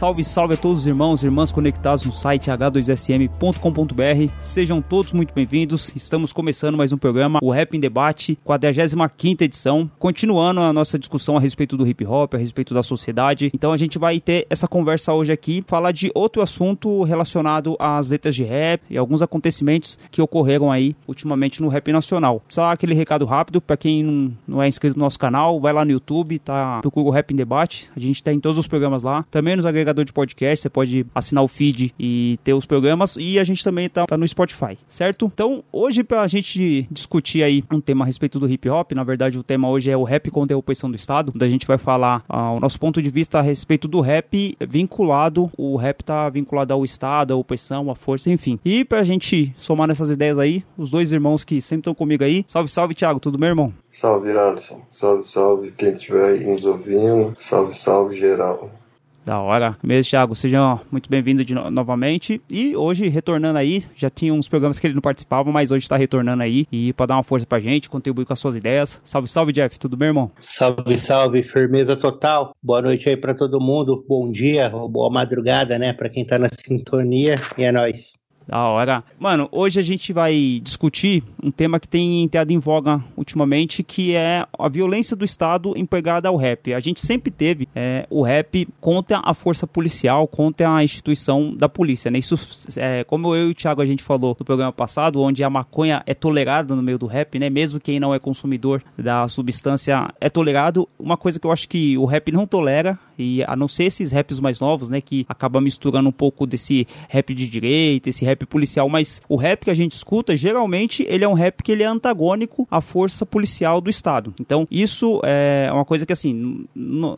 Salve, salve a todos os irmãos e irmãs conectados no site h2sm.com.br. Sejam todos muito bem-vindos. Estamos começando mais um programa, o Rap em Debate, 45ª edição, continuando a nossa discussão a respeito do hip hop, a respeito da sociedade. Então a gente vai ter essa conversa hoje aqui, falar de outro assunto relacionado às letras de rap e alguns acontecimentos que ocorreram aí ultimamente no rap nacional. Só aquele recado rápido para quem não, não é inscrito no nosso canal, vai lá no YouTube, tá? Procura o Rap em Debate. A gente tá em todos os programas lá. Também nos agregadores de podcast, você pode assinar o feed e ter os programas. E a gente também tá, tá no Spotify, certo? Então, hoje, pra gente discutir aí um tema a respeito do hip hop, na verdade, o tema hoje é o rap contra a opressão do Estado, onde a gente vai falar ah, o nosso ponto de vista a respeito do rap vinculado, o rap tá vinculado ao Estado, à opressão, à força, enfim. E pra gente somar nessas ideias aí, os dois irmãos que sempre estão comigo aí. Salve, salve, Thiago, tudo bem, irmão? Salve, Alisson. Salve, salve quem estiver aí nos ouvindo. Salve, salve geral. Da hora. Mesmo, Thiago, seja muito bem-vindo no novamente. E hoje, retornando aí, já tinha uns programas que ele não participava, mas hoje tá retornando aí. E pra dar uma força pra gente, contribuir com as suas ideias. Salve, salve, Jeff. Tudo bem, irmão? Salve, salve, firmeza total. Boa noite aí pra todo mundo. Bom dia ou boa madrugada, né? Pra quem tá na sintonia. E é nóis. Da hora. Mano, hoje a gente vai discutir um tema que tem entrado em voga ultimamente, que é a violência do Estado empregada ao rap. A gente sempre teve é, o rap contra a força policial, contra a instituição da polícia, né? Isso, é, como eu e o Thiago a gente falou no programa passado, onde a maconha é tolerada no meio do rap, né? Mesmo quem não é consumidor da substância é tolerado. Uma coisa que eu acho que o rap não tolera, e a não ser esses raps mais novos, né? Que acaba misturando um pouco desse rap de direita, esse rap policial, mas o rap que a gente escuta, geralmente, ele é um rap que ele é antagônico à força policial do Estado. Então, isso é uma coisa que, assim,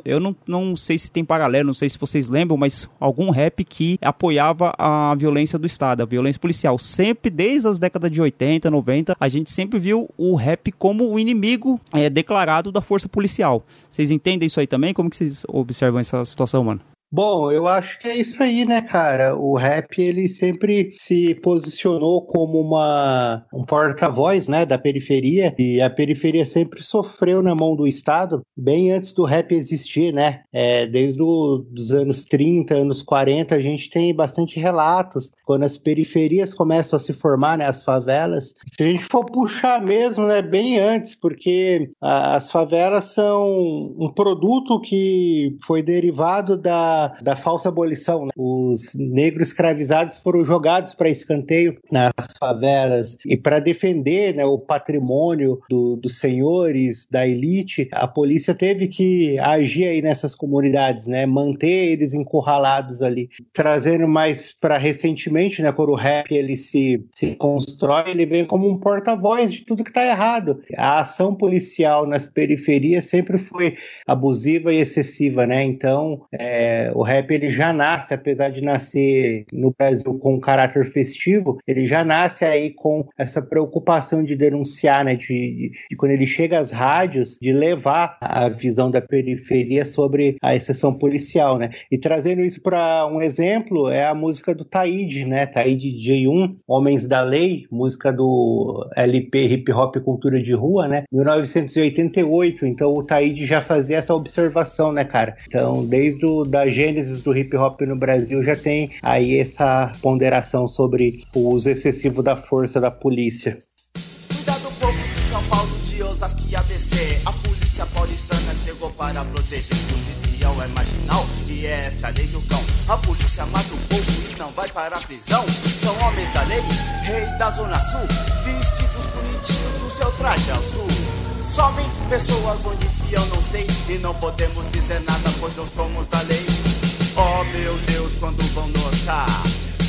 eu não, não sei se tem paralelo, não sei se vocês lembram, mas algum rap que apoiava a violência do Estado, a violência policial. Sempre, desde as décadas de 80, 90, a gente sempre viu o rap como o inimigo é, declarado da força policial. Vocês entendem isso aí também? Como que vocês observam essa situação, mano? Bom, eu acho que é isso aí, né, cara? O rap ele sempre se posicionou como uma um porta-voz, né, da periferia e a periferia sempre sofreu na mão do Estado bem antes do rap existir, né? É, desde os anos 30, anos 40, a gente tem bastante relatos quando as periferias começam a se formar, né, as favelas. Se a gente for puxar mesmo, né, bem antes, porque a, as favelas são um produto que foi derivado da da, falsa abolição. Né? Os negros escravizados foram jogados para escanteio nas favelas e para defender né, o patrimônio do, dos senhores, da elite, a polícia teve que agir aí nessas comunidades, né, manter eles encurralados ali. Trazendo mais para recentemente, né, quando o rap ele se, se constrói, ele vem como um porta-voz de tudo que está errado. A ação policial nas periferias sempre foi abusiva e excessiva, né? Então, é, o rap ele já nasce, apesar de nascer no Brasil com um caráter festivo, ele já nasce aí com essa preocupação de denunciar, né? De, de, de quando ele chega às rádios, de levar a visão da periferia sobre a exceção policial, né? E trazendo isso para um exemplo, é a música do Taíde, né? Taíde J1, Homens da Lei, música do LP Hip Hop Cultura de Rua, né? 1988. Então o Taíde já fazia essa observação, né, cara? Então, desde o, da gênesis do hip hop no Brasil já tem aí essa ponderação sobre o uso excessivo da força da polícia. Cuidado povo de São Paulo, de Osasco e ABC. A polícia paulistana chegou para proteger. Policial é marginal e é essa lei do cão. A polícia mata o povo e não vai para a prisão. São homens da lei, reis da zona sul, vestidos bonitinhos no seu traje azul. Somem pessoas onde enfiam, não sei. E não podemos dizer nada, pois não somos da lei. Oh meu Deus, quando vão notar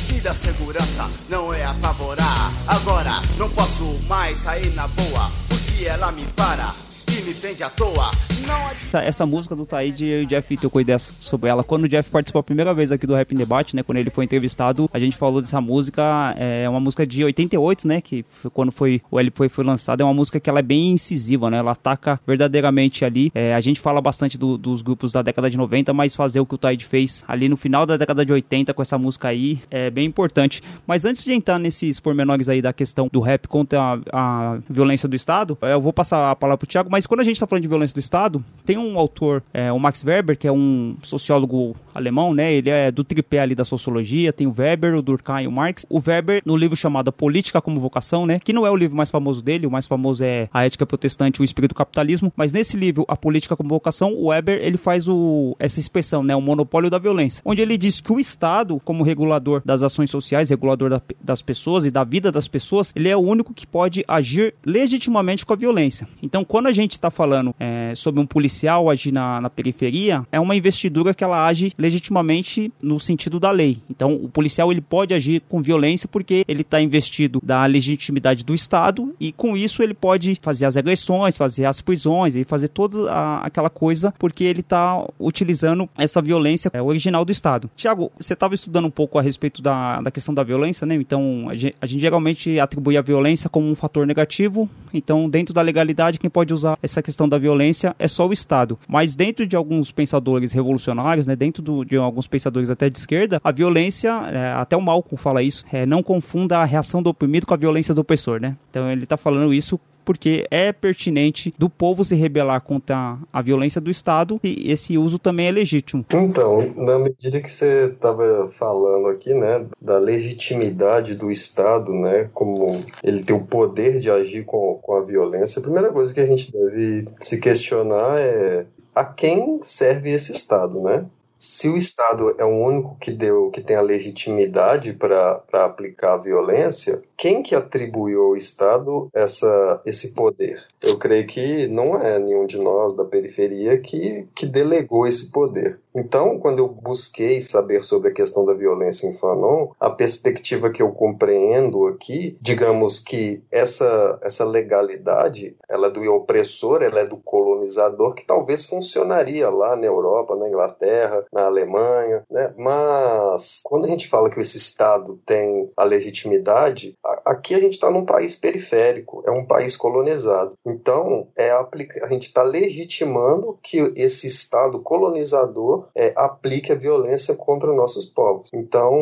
que da segurança não é apavorar. Agora não posso mais sair na boa, porque ela me para à toa. Adianta. Essa música do Taíde, eu e o Jeff trocou ideia sobre ela. Quando o Jeff participou a primeira vez aqui do Rap in Debate, né? Quando ele foi entrevistado, a gente falou dessa música. É uma música de 88, né? Que foi quando foi, o LP foi lançado. É uma música que ela é bem incisiva, né? Ela ataca verdadeiramente ali. É, a gente fala bastante do- dos grupos da década de 90, mas fazer o que o Taíde fez ali no final da década de 80 com essa música aí é bem importante. Mas antes de entrar nesses pormenores aí da questão do rap contra a, a violência do Estado, eu vou passar a palavra pro Thiago, mas quando a gente tá falando de violência do Estado, tem um autor, é, o Max Weber, que é um sociólogo alemão, né? Ele é do tripé ali da sociologia, tem o Weber, o Durkheim e o Marx. O Weber, no livro chamado Política como Vocação, né? Que não é o livro mais famoso dele, o mais famoso é A Ética Protestante o Espírito do Capitalismo, mas nesse livro, A Política como Vocação, o Weber, ele faz o, essa expressão, né? O monopólio da violência, onde ele diz que o Estado, como regulador das ações sociais, regulador da- das pessoas e da vida das pessoas, ele é o único que pode agir legitimamente com a violência. Então, quando a gente está falando é, sobre um policial agir na, na periferia, é uma investidura que ela age legitimamente no sentido da lei. Então, o policial ele pode agir com violência porque ele está investido da legitimidade do Estado e com isso ele pode fazer as agressões, fazer as prisões e fazer toda a- aquela coisa porque ele está utilizando essa violência é, original do Estado. Tiago, você estava estudando um pouco a respeito da, da questão da violência, né? Então, a gente, a gente geralmente atribui a violência como um fator negativo. Então, dentro da legalidade, quem pode usar essa questão da violência é só o Estado. Mas dentro de alguns pensadores revolucionários, né? Dentro do- de alguns pensadores até de esquerda, a violência, é, até o Malcolm fala isso, é, não confunda a reação do oprimido com a violência do opressor, né? Então, ele está falando isso porque é pertinente do povo se rebelar contra a violência do Estado e esse uso também é legítimo. Então, na medida que você estava falando aqui, né, da legitimidade do Estado, né, como ele tem o poder de agir com, com a violência, a primeira coisa que a gente deve se questionar é a quem serve esse Estado, né? Se o Estado é o único que deu, que tem a legitimidade para aplicar a violência, quem que atribuiu ao Estado essa, esse poder? Eu creio que não é nenhum de nós da periferia que, que delegou esse poder. Então, quando eu busquei saber sobre a questão da violência em Fanon, a perspectiva que eu compreendo aqui, digamos que essa, essa legalidade, ela é do opressor, ela é do colonizador, que talvez funcionaria lá na Europa, na Inglaterra, na Alemanha, né? Mas quando a gente fala que esse Estado tem a legitimidade, aqui a gente está num país periférico, é um país colonizado. Então, é aplica- a gente está legitimando que esse Estado colonizador é, aplique a violência contra nossos povos. Então,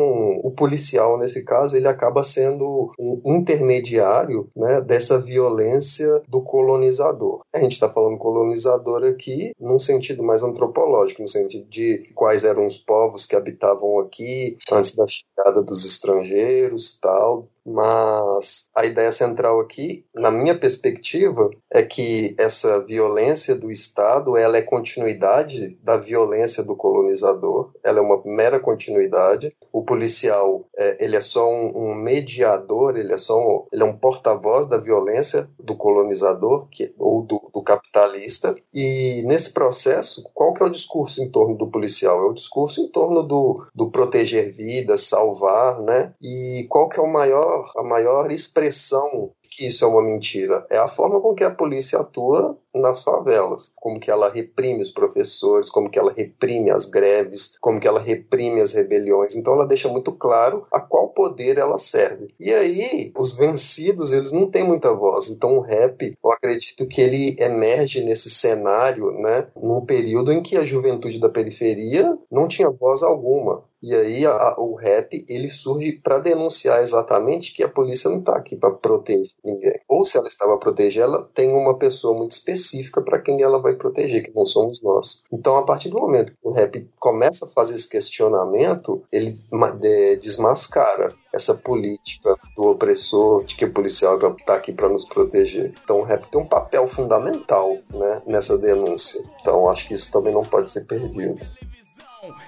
o policial, nesse caso, ele acaba sendo um intermediário né, dessa violência do colonizador. A gente está falando colonizador aqui num sentido mais antropológico, no sentido de quais eram os povos que habitavam aqui antes da chegada dos estrangeiros, tal. Mas a ideia central aqui, na minha perspectiva, é que essa violência do Estado ela é continuidade da violência do colonizador. Ela é uma mera continuidade. O policial é, ele é só um, um mediador, ele é só um, ele é um porta-voz da violência do colonizador que, ou do, do capitalista. E nesse processo, qual que é o discurso em torno do policial? É o discurso em torno do, do proteger vidas, salvar, né? E qual que é o maior a maior expressão que isso é uma mentira é a forma com que a polícia atua nas favelas, como que ela reprime os professores, como que ela reprime as greves, como que ela reprime as rebeliões. Então ela deixa muito claro a qual poder ela serve. E aí os vencidos eles não têm muita voz. Então o rap, eu acredito que ele emerge nesse cenário, né, num período em que a juventude da periferia não tinha voz alguma. E aí a, o rap ele surge para denunciar exatamente que a polícia não está aqui para proteger ninguém. Ou se ela estava a proteger, ela tem uma pessoa muito específica para quem ela vai proteger, que não somos nós. Então, a partir do momento que o rap começa a fazer esse questionamento, ele de, desmascara essa política do opressor, de que o policial está aqui para nos proteger. Então, o rap tem um papel fundamental né, nessa denúncia. Então, acho que isso também não pode ser perdido.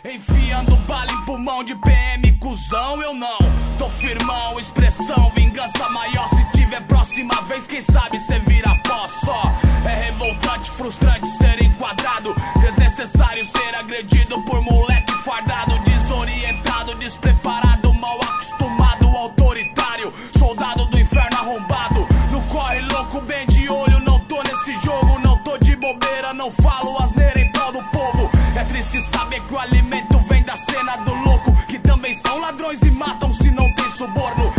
Enfiando bala em pulmão de PM, cuzão, eu não. Tô firmão, expressão, vingança maior. Se tiver próxima vez, quem sabe cê vira pó só. É revoltante, frustrante ser enquadrado. Desnecessário ser agredido por moleque fardado. Desorientado, despreparado, mal acostumado, autoritário. Soldado do inferno arrombado. No corre louco, bem de olho, não tô nesse jogo Não tô de bobeira. Triste saber que o alimento vem da cena do louco. Que também são ladrões e matam se não tem suborno.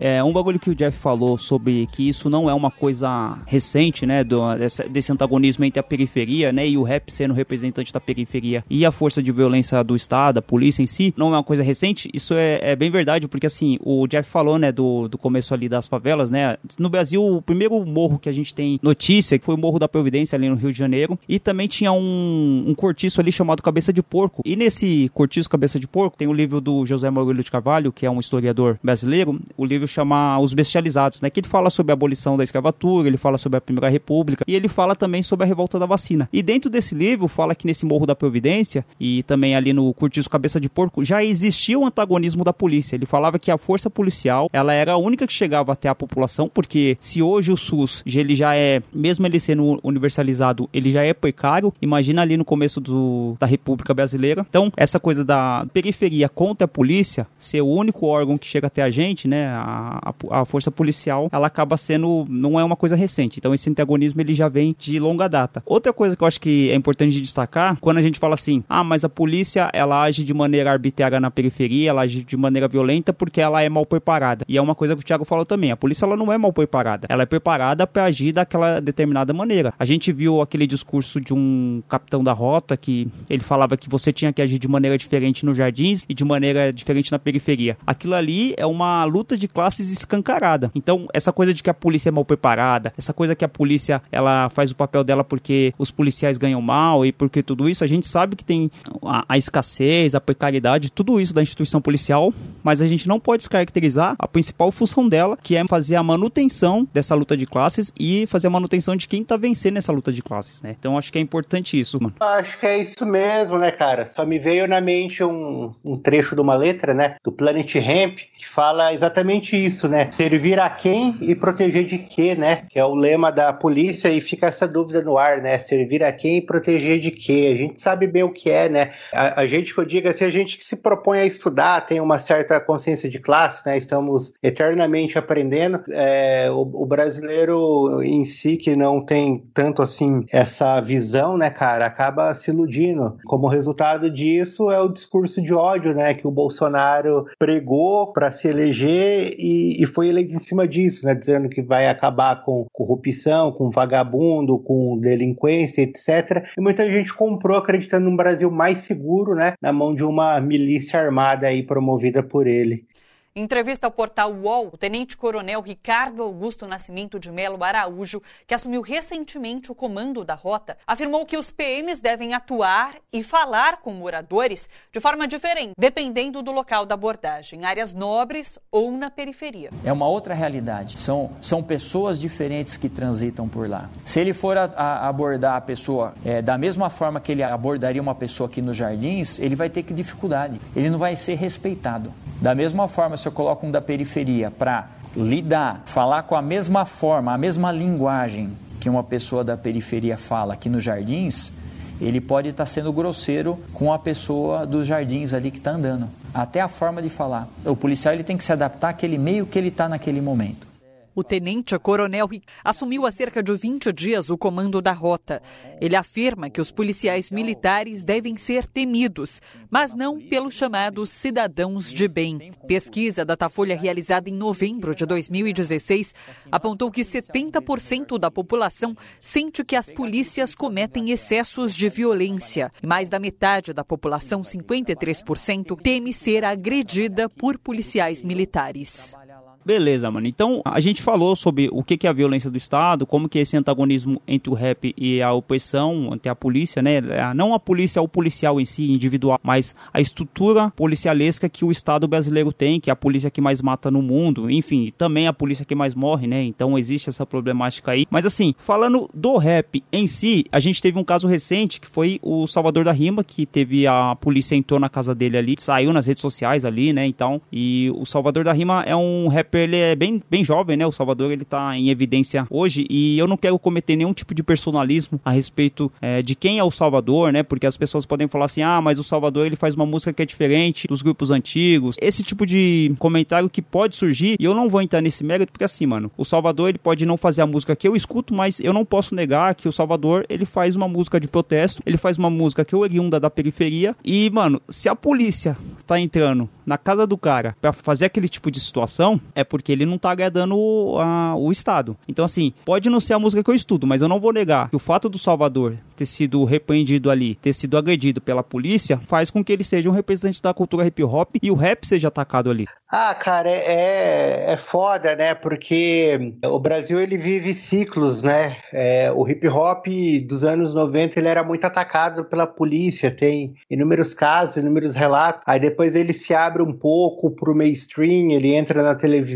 É, um bagulho que o Jeff falou sobre que isso não é uma coisa recente, né, do, desse, desse antagonismo entre a periferia, né, e o rap sendo representante da periferia e a força de violência do Estado, a polícia em si, não é uma coisa recente, isso é, é bem verdade, porque assim, o Jeff falou, né, do, do começo ali das favelas, né, no Brasil, o primeiro morro que a gente tem notícia, que foi o Morro da Providência ali no Rio de Janeiro, e também tinha um, um cortiço ali chamado Cabeça de Porco, e nesse cortiço Cabeça de Porco tem o livro do José Maurílio de Carvalho, que é um historiador brasileiro, o livro chama Os Bestializados, né? Que ele fala sobre a abolição da escravatura, ele fala sobre a Primeira República e ele fala também sobre a revolta da vacina. E dentro desse livro fala que nesse Morro da Providência e também ali no Curtiço Cabeça de Porco já existia o antagonismo da polícia. Ele falava que a força policial ela era a única que chegava até a população, porque se hoje o SUS ele já é, mesmo ele sendo universalizado, ele já é precário. Imagina ali no começo do, da República Brasileira. Então essa coisa da periferia contra a polícia ser o único órgão que chega até a gente, né? A, a, a força policial, ela acaba sendo, não é uma coisa recente. Então esse antagonismo ele já vem de longa data. Outra coisa que eu acho que é importante de destacar, quando a gente fala assim, ah, mas a polícia ela age de maneira arbitrária na periferia, ela age de maneira violenta porque ela é mal preparada. E é uma coisa que o Thiago falou também, a polícia ela não é mal preparada, ela é preparada para agir daquela determinada maneira. A gente viu aquele discurso de um capitão da rota que ele falava que você tinha que agir de maneira diferente nos jardins e de maneira diferente na periferia. Aquilo ali é uma luta de classes escancarada. Então, essa coisa de que a polícia é mal preparada, essa coisa que a polícia ela faz o papel dela porque os policiais ganham mal e porque tudo isso, a gente sabe que tem a, a escassez, a precariedade, tudo isso da instituição policial, mas a gente não pode descaracterizar a principal função dela, que é fazer a manutenção dessa luta de classes e fazer a manutenção de quem tá vencendo essa luta de classes, né? Então, acho que é importante isso, mano. Acho que é isso mesmo, né, cara? Só me veio na mente um, um trecho de uma letra, né, do Planet Hemp, que fala exatamente isso, né? Servir a quem e proteger de quê, né? Que é o lema da polícia e fica essa dúvida no ar, né? Servir a quem e proteger de quê? A gente sabe bem o que é, né? A, a gente que eu digo assim, a gente que se propõe a estudar, tem uma certa consciência de classe, né? Estamos eternamente aprendendo. É, o, o brasileiro em si, que não tem tanto assim essa visão, né, cara, acaba se iludindo. Como resultado disso é o discurso de ódio, né, que o Bolsonaro pregou para se eleger e, e, foi eleito em cima disso, né, dizendo que vai acabar com corrupção, com vagabundo, com delinquência, etc. E muita gente comprou acreditando num Brasil mais seguro, né, na mão de uma milícia armada aí promovida por ele. Em entrevista ao portal UOL, o tenente-coronel Ricardo Augusto Nascimento de Melo Araújo, que assumiu recentemente o comando da rota, afirmou que os PMs devem atuar e falar com moradores de forma diferente, dependendo do local da abordagem, em áreas nobres ou na periferia. É uma outra realidade. São, são pessoas diferentes que transitam por lá. Se ele for a, a abordar a pessoa é, da mesma forma que ele abordaria uma pessoa aqui nos jardins, ele vai ter que dificuldade. Ele não vai ser respeitado. Da mesma forma, se eu coloco um da periferia para lidar, falar com a mesma forma, a mesma linguagem que uma pessoa da periferia fala aqui nos jardins, ele pode estar tá sendo grosseiro com a pessoa dos jardins ali que está andando. Até a forma de falar. O policial ele tem que se adaptar àquele meio que ele está naquele momento. O tenente-coronel assumiu há cerca de 20 dias o comando da rota. Ele afirma que os policiais militares devem ser temidos, mas não pelos chamados cidadãos de bem. Pesquisa Datafolha realizada em novembro de 2016 apontou que 70% da população sente que as polícias cometem excessos de violência. Mais da metade da população, 53%, teme ser agredida por policiais militares. Beleza, mano. Então, a gente falou sobre o que é a violência do Estado, como que é esse antagonismo entre o rap e a opressão, entre a polícia, né? Não a polícia, o policial em si, individual, mas a estrutura policialesca que o Estado brasileiro tem, que é a polícia que mais mata no mundo, enfim, também a polícia que mais morre, né? Então existe essa problemática aí. Mas assim, falando do rap em si, a gente teve um caso recente que foi o Salvador da Rima, que teve a polícia entrou na casa dele ali, saiu nas redes sociais ali, né? Então, e o Salvador da Rima é um rap ele é bem, bem jovem, né? O Salvador ele tá em evidência hoje e eu não quero cometer nenhum tipo de personalismo a respeito é, de quem é o Salvador, né? Porque as pessoas podem falar assim, ah, mas o Salvador ele faz uma música que é diferente dos grupos antigos. Esse tipo de comentário que pode surgir e eu não vou entrar nesse mérito porque assim, mano, o Salvador ele pode não fazer a música que eu escuto, mas eu não posso negar que o Salvador ele faz uma música de protesto, ele faz uma música que é oriunda da periferia e, mano, se a polícia tá entrando na casa do cara para fazer aquele tipo de situação, porque ele não tá agradando o, a, o Estado. Então, assim, pode não ser a música que eu estudo, mas eu não vou negar que o fato do Salvador ter sido repreendido ali, ter sido agredido pela polícia, faz com que ele seja um representante da cultura hip hop e o rap seja atacado ali. Ah, cara, é, é, é foda, né? Porque o Brasil ele vive ciclos, né? É, o hip hop dos anos 90 ele era muito atacado pela polícia, tem inúmeros casos, inúmeros relatos. Aí depois ele se abre um pouco pro mainstream, ele entra na televisão,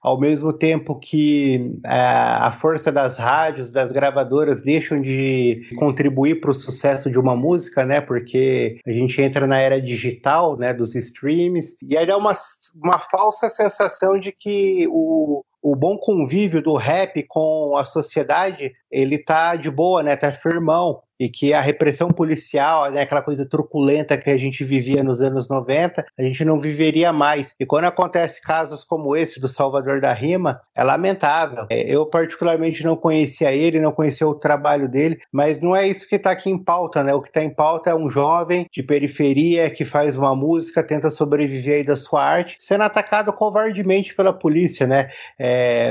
ao mesmo tempo que é, a força das rádios, das gravadoras deixam de contribuir para o sucesso de uma música, né? Porque a gente entra na era digital, né? Dos streams, e aí dá uma, uma falsa sensação de que o, o bom convívio do rap com a sociedade, ele tá de boa, né? Tá firmão e que a repressão policial, né, aquela coisa truculenta que a gente vivia nos anos 90, a gente não viveria mais. E quando acontece casos como esse do Salvador da Rima, é lamentável. É, eu particularmente não conhecia ele, não conhecia o trabalho dele, mas não é isso que está aqui em pauta, né? O que está em pauta é um jovem de periferia que faz uma música, tenta sobreviver aí da sua arte, sendo atacado covardemente pela polícia, né? É,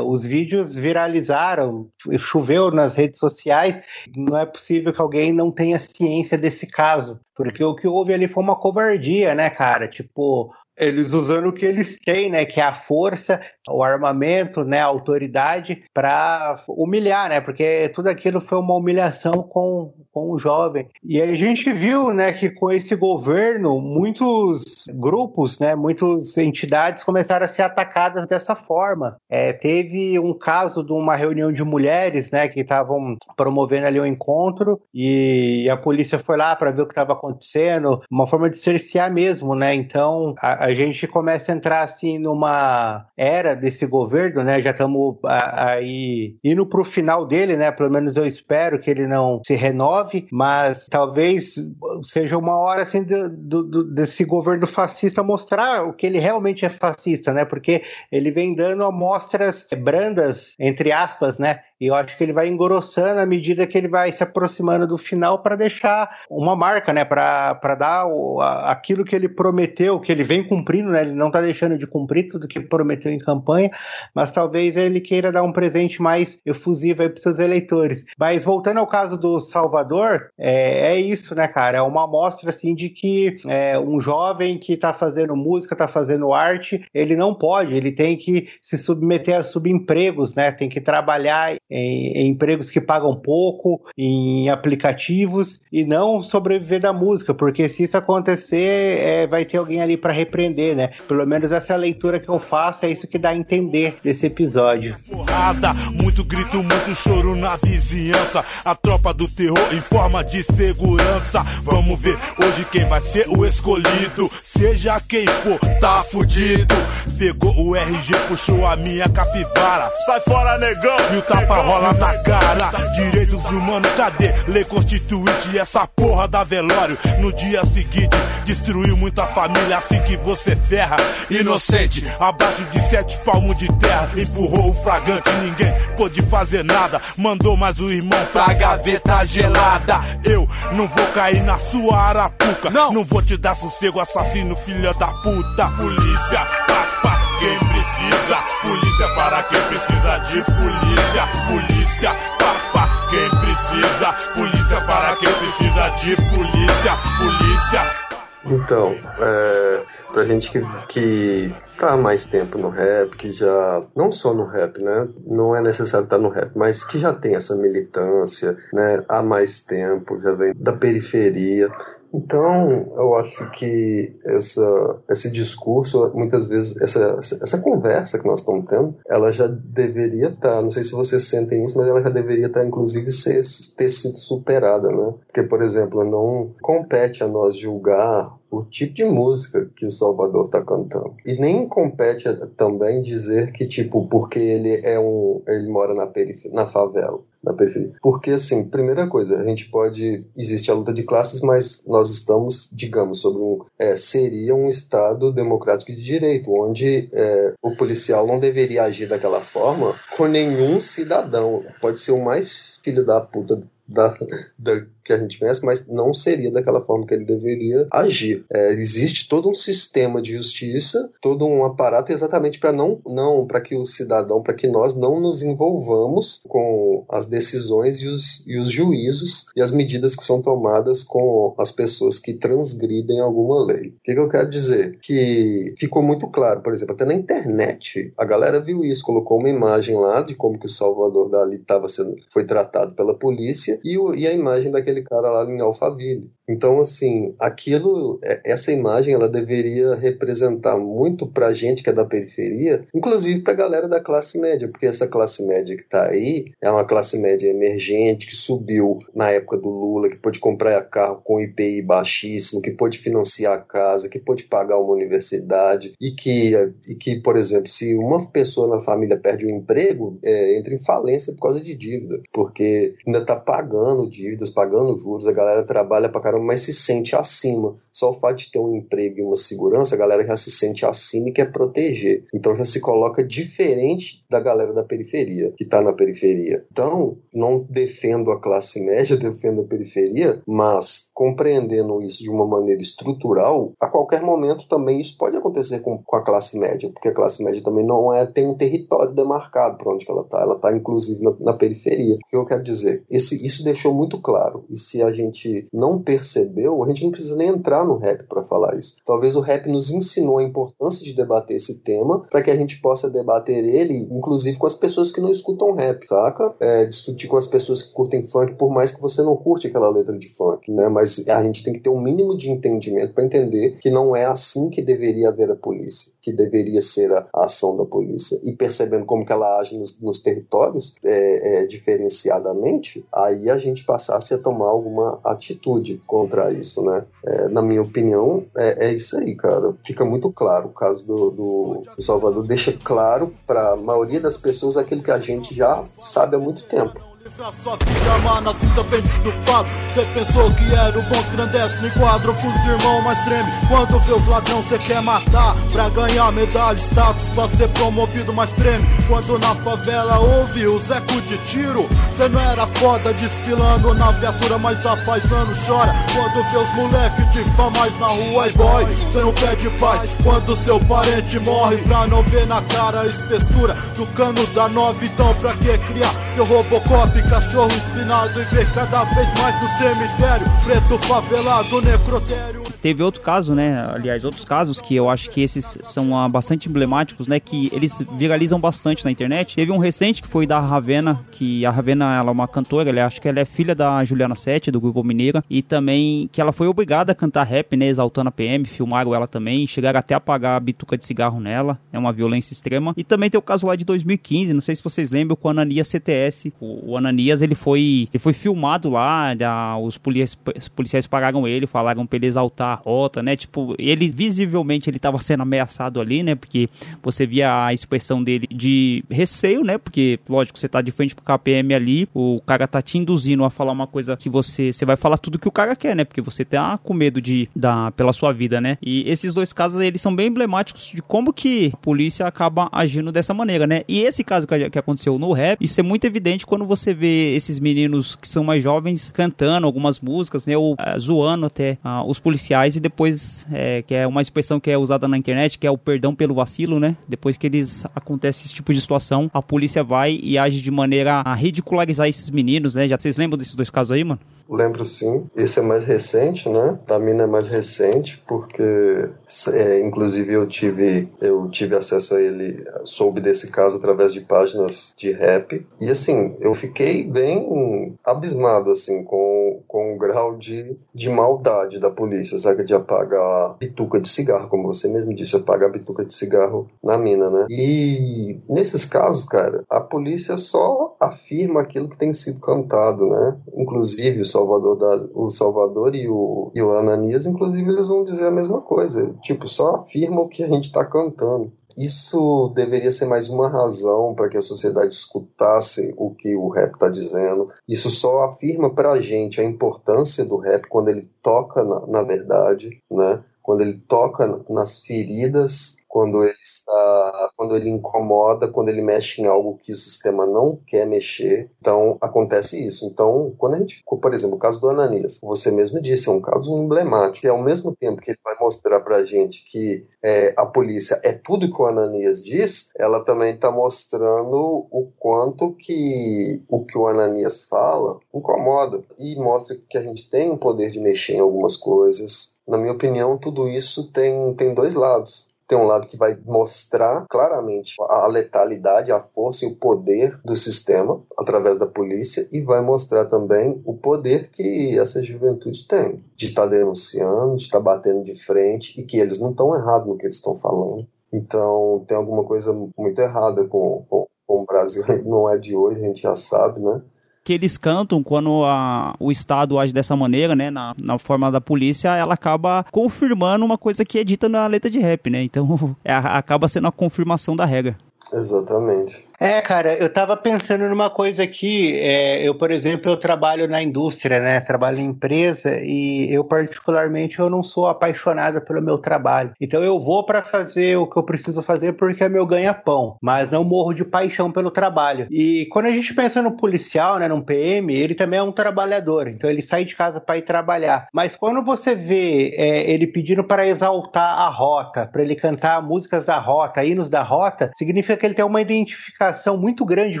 os vídeos viralizaram, choveu nas redes sociais, não é possível que alguém não tenha ciência desse caso. Porque o que houve ali foi uma covardia, né, cara? Tipo, eles usando o que eles têm, né, que é a força, o armamento, né, a autoridade para humilhar, né, porque tudo aquilo foi uma humilhação com, com o jovem. E a gente viu, né, que com esse governo, muitos grupos, né, muitas entidades começaram a ser atacadas dessa forma. É, teve um caso de uma reunião de mulheres, né, que estavam promovendo ali um encontro e a polícia foi lá para ver o que estava acontecendo, uma forma de cercear mesmo, né, então a, a a gente começa a entrar assim numa era desse governo, né? Já estamos aí indo para o final dele, né? Pelo menos eu espero que ele não se renove, mas talvez seja uma hora assim do, do, desse governo fascista mostrar o que ele realmente é fascista, né? Porque ele vem dando amostras brandas, entre aspas, né? E eu acho que ele vai engrossando à medida que ele vai se aproximando do final para deixar uma marca, né? Para dar o, aquilo que ele prometeu, que ele vem cumprindo, né? Ele não está deixando de cumprir tudo que prometeu em campanha, mas talvez ele queira dar um presente mais efusivo para seus eleitores. Mas voltando ao caso do Salvador, é, é isso, né, cara? É uma amostra assim de que é, um jovem que está fazendo música, está fazendo arte, ele não pode, ele tem que se submeter a subempregos, né? Tem que trabalhar em, em empregos que pagam pouco, em aplicativos e não sobreviver da música, porque se isso acontecer, é, vai ter alguém ali para repreender, né? Pelo menos essa é a leitura que eu faço, é isso que dá a entender desse episódio. Porrada, muito grito, muito choro na vizinhança. A tropa do terror em forma de segurança. Vamos ver hoje quem vai ser o escolhido. Seja quem for, tá fudido. Pegou o RG, puxou a minha capivara. Sai fora, negão! E o tapa rola na cara. Direitos humanos, cadê? Lei constituinte, essa porra da velório. No dia seguinte, destruiu muita família assim que você ferra. Inocente, abaixo de sete palmos de terra. Empurrou o fragante, ninguém pôde fazer nada. Mandou mais o irmão pra gaveta gelada. Eu não vou cair na sua arapuca. Não, não vou te dar sossego, assassino, filha da puta. Polícia, paz pra quem precisa. Polícia para quem precisa de polícia. Polícia, paz pra quem precisa. Polícia para quem precisa de polícia. Polícia. Então, é, pra gente que, que tá mais tempo no rap, que já. Não só no rap, né? Não é necessário estar no rap, mas que já tem essa militância, né? Há mais tempo, já vem da periferia. Então, eu acho que essa, esse discurso, muitas vezes, essa, essa conversa que nós estamos tendo, ela já deveria estar, tá, não sei se vocês sentem isso, mas ela já deveria estar, tá, inclusive, ser, ter sido superada, né? Porque, por exemplo, não compete a nós julgar o tipo de música que o Salvador tá cantando. E nem compete também dizer que, tipo, porque ele é um. ele mora na, periferia, na favela na periferia. Porque, assim, primeira coisa, a gente pode. Existe a luta de classes, mas nós estamos, digamos, sobre um. É, seria um Estado democrático de direito, onde é, o policial não deveria agir daquela forma com nenhum cidadão. Pode ser o mais filho da puta da, da, que a gente conhece, mas não seria daquela forma que ele deveria agir. É, existe todo um sistema de justiça, todo um aparato exatamente para não, não para que o cidadão, para que nós não nos envolvamos com as decisões e os, e os juízos e as medidas que são tomadas com as pessoas que transgridem alguma lei. O que, que eu quero dizer? Que ficou muito claro, por exemplo, até na internet, a galera viu isso, colocou uma imagem lá de como que o Salvador Dali estava sendo, foi tratado pela polícia e, o, e a imagem daquele cara lá em Alphaville. Então, assim, aquilo, é, essa imagem, ela deveria representar muito pra gente que é da periferia, inclusive pra galera da classe média, porque essa classe média que tá aí é uma classe média emergente, que subiu na época do Lula, que pôde comprar carro com IPI baixíssimo, que pôde financiar a casa, que pôde pagar uma universidade, e que, e que por exemplo, se uma pessoa na família perde um emprego, é, entra em falência por causa de dívida, porque ainda tá pagando dívidas, pagando juros, a galera trabalha pra caramba mas se sente acima. Só o fato de ter um emprego e uma segurança, a galera já se sente acima e quer proteger. Então já se coloca diferente da galera da periferia, que está na periferia. Então, não defendo a classe média, defendo a periferia, mas compreendendo isso de uma maneira estrutural, a qualquer momento também isso pode acontecer com, com a classe média, porque a classe média também não é tem um território demarcado para onde ela está. Ela está inclusive na, na, periferia. O que eu quero dizer? Esse, isso deixou muito claro. E se a gente não perceber percebeu, a gente não precisa nem entrar no rap para falar isso. Talvez o rap nos ensinou a importância de debater esse tema para que a gente possa debater ele, inclusive com as pessoas que não escutam rap, saca? É, discutir com as pessoas que curtem funk, por mais que você não curte aquela letra de funk, né? Mas a gente tem que ter um mínimo de entendimento para entender que não é assim que deveria haver a polícia, que deveria ser a, ação da polícia. E percebendo como que ela age nos, nos territórios é, é, diferenciadamente, aí a gente passasse a tomar alguma atitude contra isso, né? É, na minha opinião, é, é, isso aí, cara. Fica muito claro. O caso do, do, do Salvador deixa claro para a maioria das pessoas aquilo que a gente já sabe há muito tempo a sua vida, mano, assim também do fato. Cê pensou que era o bom, esgrandece no enquadro com os irmãos, mas treme. Quando vê os ladrão, cê quer matar. Pra ganhar medalha, status, pra ser promovido, mas treme. Quando na favela ouve os ecos de tiro, cê não era foda desfilando na viatura, mas a paisano chora. Quando vê os moleque de mais na rua e boy, cê não pede paz. Quando seu parente morre, pra não ver na cara a espessura do cano da nove, então pra que criar seu Robocop? Cachorro ensinado e ver cada vez mais no cemitério. Preto favelado, necrotério. Teve outro caso, né? Aliás, outros casos que eu acho que esses são uh, bastante emblemáticos, né? Que eles viralizam bastante na internet. Teve um recente que foi da Ravena, que a Ravena ela é uma cantora, ela, acho que ela é filha da Juliana Sete, do grupo Mineira, e também que ela foi obrigada a cantar rap, né? Exaltando a PM, filmaram ela também, chegaram até a apagar a bituca de cigarro nela, é uma violência extrema. E também tem o caso lá de 2015, não sei se vocês lembram, com o Ananias CTS. O, o Ananias, ele foi, ele foi filmado lá, os, policiais, os policiais pararam ele, falaram pra ele exaltar a rota, né? Tipo, ele visivelmente ele tava sendo ameaçado ali, né? Porque você via a expressão dele de receio, né? Porque, lógico, você tá de frente pro KPM ali, o cara tá te induzindo a falar uma coisa que você, você vai falar tudo que o cara quer, né? Porque você tá com medo de dar pela sua vida, né? E esses dois casos, eles são bem emblemáticos de como que a polícia acaba agindo dessa maneira, né? E esse caso que aconteceu no rap, isso é muito evidente quando você vê esses meninos que são mais jovens cantando algumas músicas, né? Ou uh, zoando até uh, os policiais e depois, é, que é uma expressão que é usada na internet, que é o perdão pelo vacilo, né? Depois que eles acontece esse tipo de situação, a polícia vai e age de maneira a ridicularizar esses meninos, né? Já vocês lembram desses dois casos aí, mano? Lembro sim. Esse é mais recente, né? Da mina é mais recente, porque é, inclusive eu tive, eu tive acesso a ele, soube desse caso através de páginas de rap. E assim, eu fiquei bem abismado assim com, com o grau de, de maldade da polícia, sabe? De apagar bituca de cigarro, como você mesmo disse, apagar bituca de cigarro na mina, né? E nesses casos, cara, a polícia só afirma aquilo que tem sido cantado, né? Inclusive, só Salvador, da, o Salvador e, o, e o Ananias, inclusive, eles vão dizer a mesma coisa. Tipo, só afirma o que a gente está cantando. Isso deveria ser mais uma razão para que a sociedade escutasse o que o rap está dizendo. Isso só afirma para a gente a importância do rap quando ele toca na, na verdade, né? quando ele toca nas feridas quando ele está, quando ele incomoda, quando ele mexe em algo que o sistema não quer mexer. Então acontece isso. Então, quando a gente, por exemplo, o caso do Ananias, você mesmo disse, é um caso emblemático. E ao mesmo tempo que ele vai mostrar para gente que é, a polícia é tudo que o Ananias diz, ela também está mostrando o quanto que o que o Ananias fala incomoda e mostra que a gente tem o poder de mexer em algumas coisas. Na minha opinião, tudo isso tem, tem dois lados tem um lado que vai mostrar claramente a letalidade, a força e o poder do sistema através da polícia e vai mostrar também o poder que essa juventude tem de estar tá denunciando, de estar tá batendo de frente e que eles não estão errados no que eles estão falando. Então tem alguma coisa muito errada com, com, com o Brasil, não é de hoje, a gente já sabe, né? Que eles cantam quando a, o Estado age dessa maneira, né, na, na forma da polícia, ela acaba confirmando uma coisa que é dita na letra de rap, né? Então é, acaba sendo a confirmação da regra. Exatamente. É, cara, eu tava pensando numa coisa aqui. É, eu, por exemplo, eu trabalho na indústria, né? Trabalho em empresa e eu, particularmente, eu não sou apaixonado pelo meu trabalho. Então eu vou para fazer o que eu preciso fazer porque é meu ganha-pão, mas não morro de paixão pelo trabalho. E quando a gente pensa no policial, né, num PM, ele também é um trabalhador, então ele sai de casa para ir trabalhar. Mas quando você vê é, ele pedindo para exaltar a rota, para ele cantar músicas da rota, hinos da rota, significa que ele tem uma identificação identificação muito grande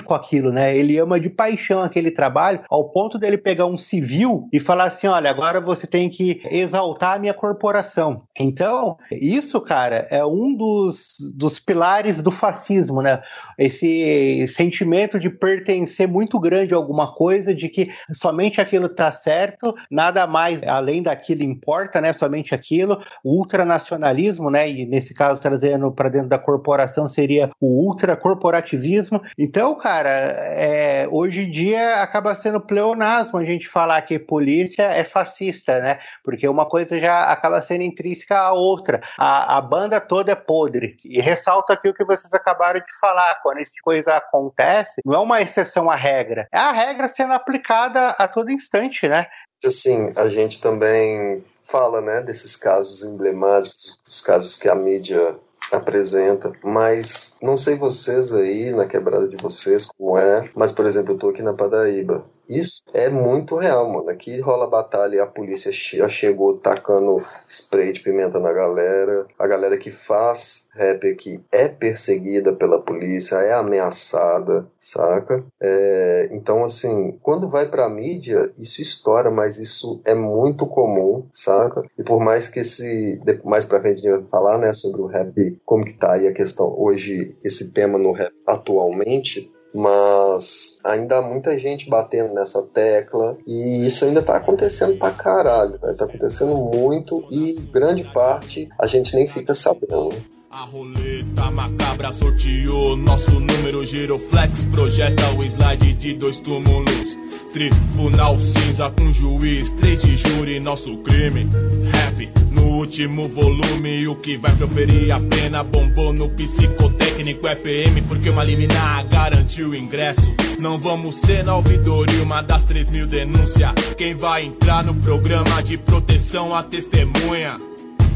com aquilo, né? Ele ama de paixão aquele trabalho, ao ponto dele pegar um civil e falar assim: olha, agora você tem que exaltar a minha corporação. Então, isso, cara, é um dos, dos pilares do fascismo, né? Esse sentimento de pertencer muito grande a alguma coisa, de que somente aquilo tá certo, nada mais além daquilo importa, né? Somente aquilo. O ultranacionalismo, né? E nesse caso, trazendo para dentro da corporação, seria o ultracorporativismo então, cara, é, hoje em dia acaba sendo pleonasmo a gente falar que polícia é fascista, né? Porque uma coisa já acaba sendo intrínseca à outra. A, a banda toda é podre. E ressalto aqui o que vocês acabaram de falar: quando essa coisa acontece, não é uma exceção à regra, é a regra sendo aplicada a todo instante, né? Assim, a gente também fala, né, desses casos emblemáticos, dos casos que a mídia apresenta, mas não sei vocês aí na quebrada de vocês como é, mas por exemplo, eu tô aqui na Padaíba isso é muito real, mano. Aqui rola batalha, a polícia já chegou tacando spray de pimenta na galera. A galera que faz rap aqui é perseguida pela polícia, é ameaçada, saca? É, então, assim, quando vai pra mídia, isso estoura, mas isso é muito comum, saca? E por mais que esse. Mais pra frente a gente vai falar, né, sobre o rap, como que tá aí a questão hoje, esse tema no rap atualmente mas ainda há muita gente batendo nessa tecla e isso ainda tá acontecendo pra caralho, né? tá acontecendo muito e grande parte a gente nem fica sabendo. A roleta macabra sorteou nosso número giroflex projeta o slide de dois túmulos Tribunal cinza com juiz, três de júri, nosso crime. Rap no último volume, o que vai proferir a pena bombou no psicotécnico EPM, porque uma liminar garantiu o ingresso. Não vamos ser na ouvidoria, uma das três mil denúncias. Quem vai entrar no programa de proteção à testemunha?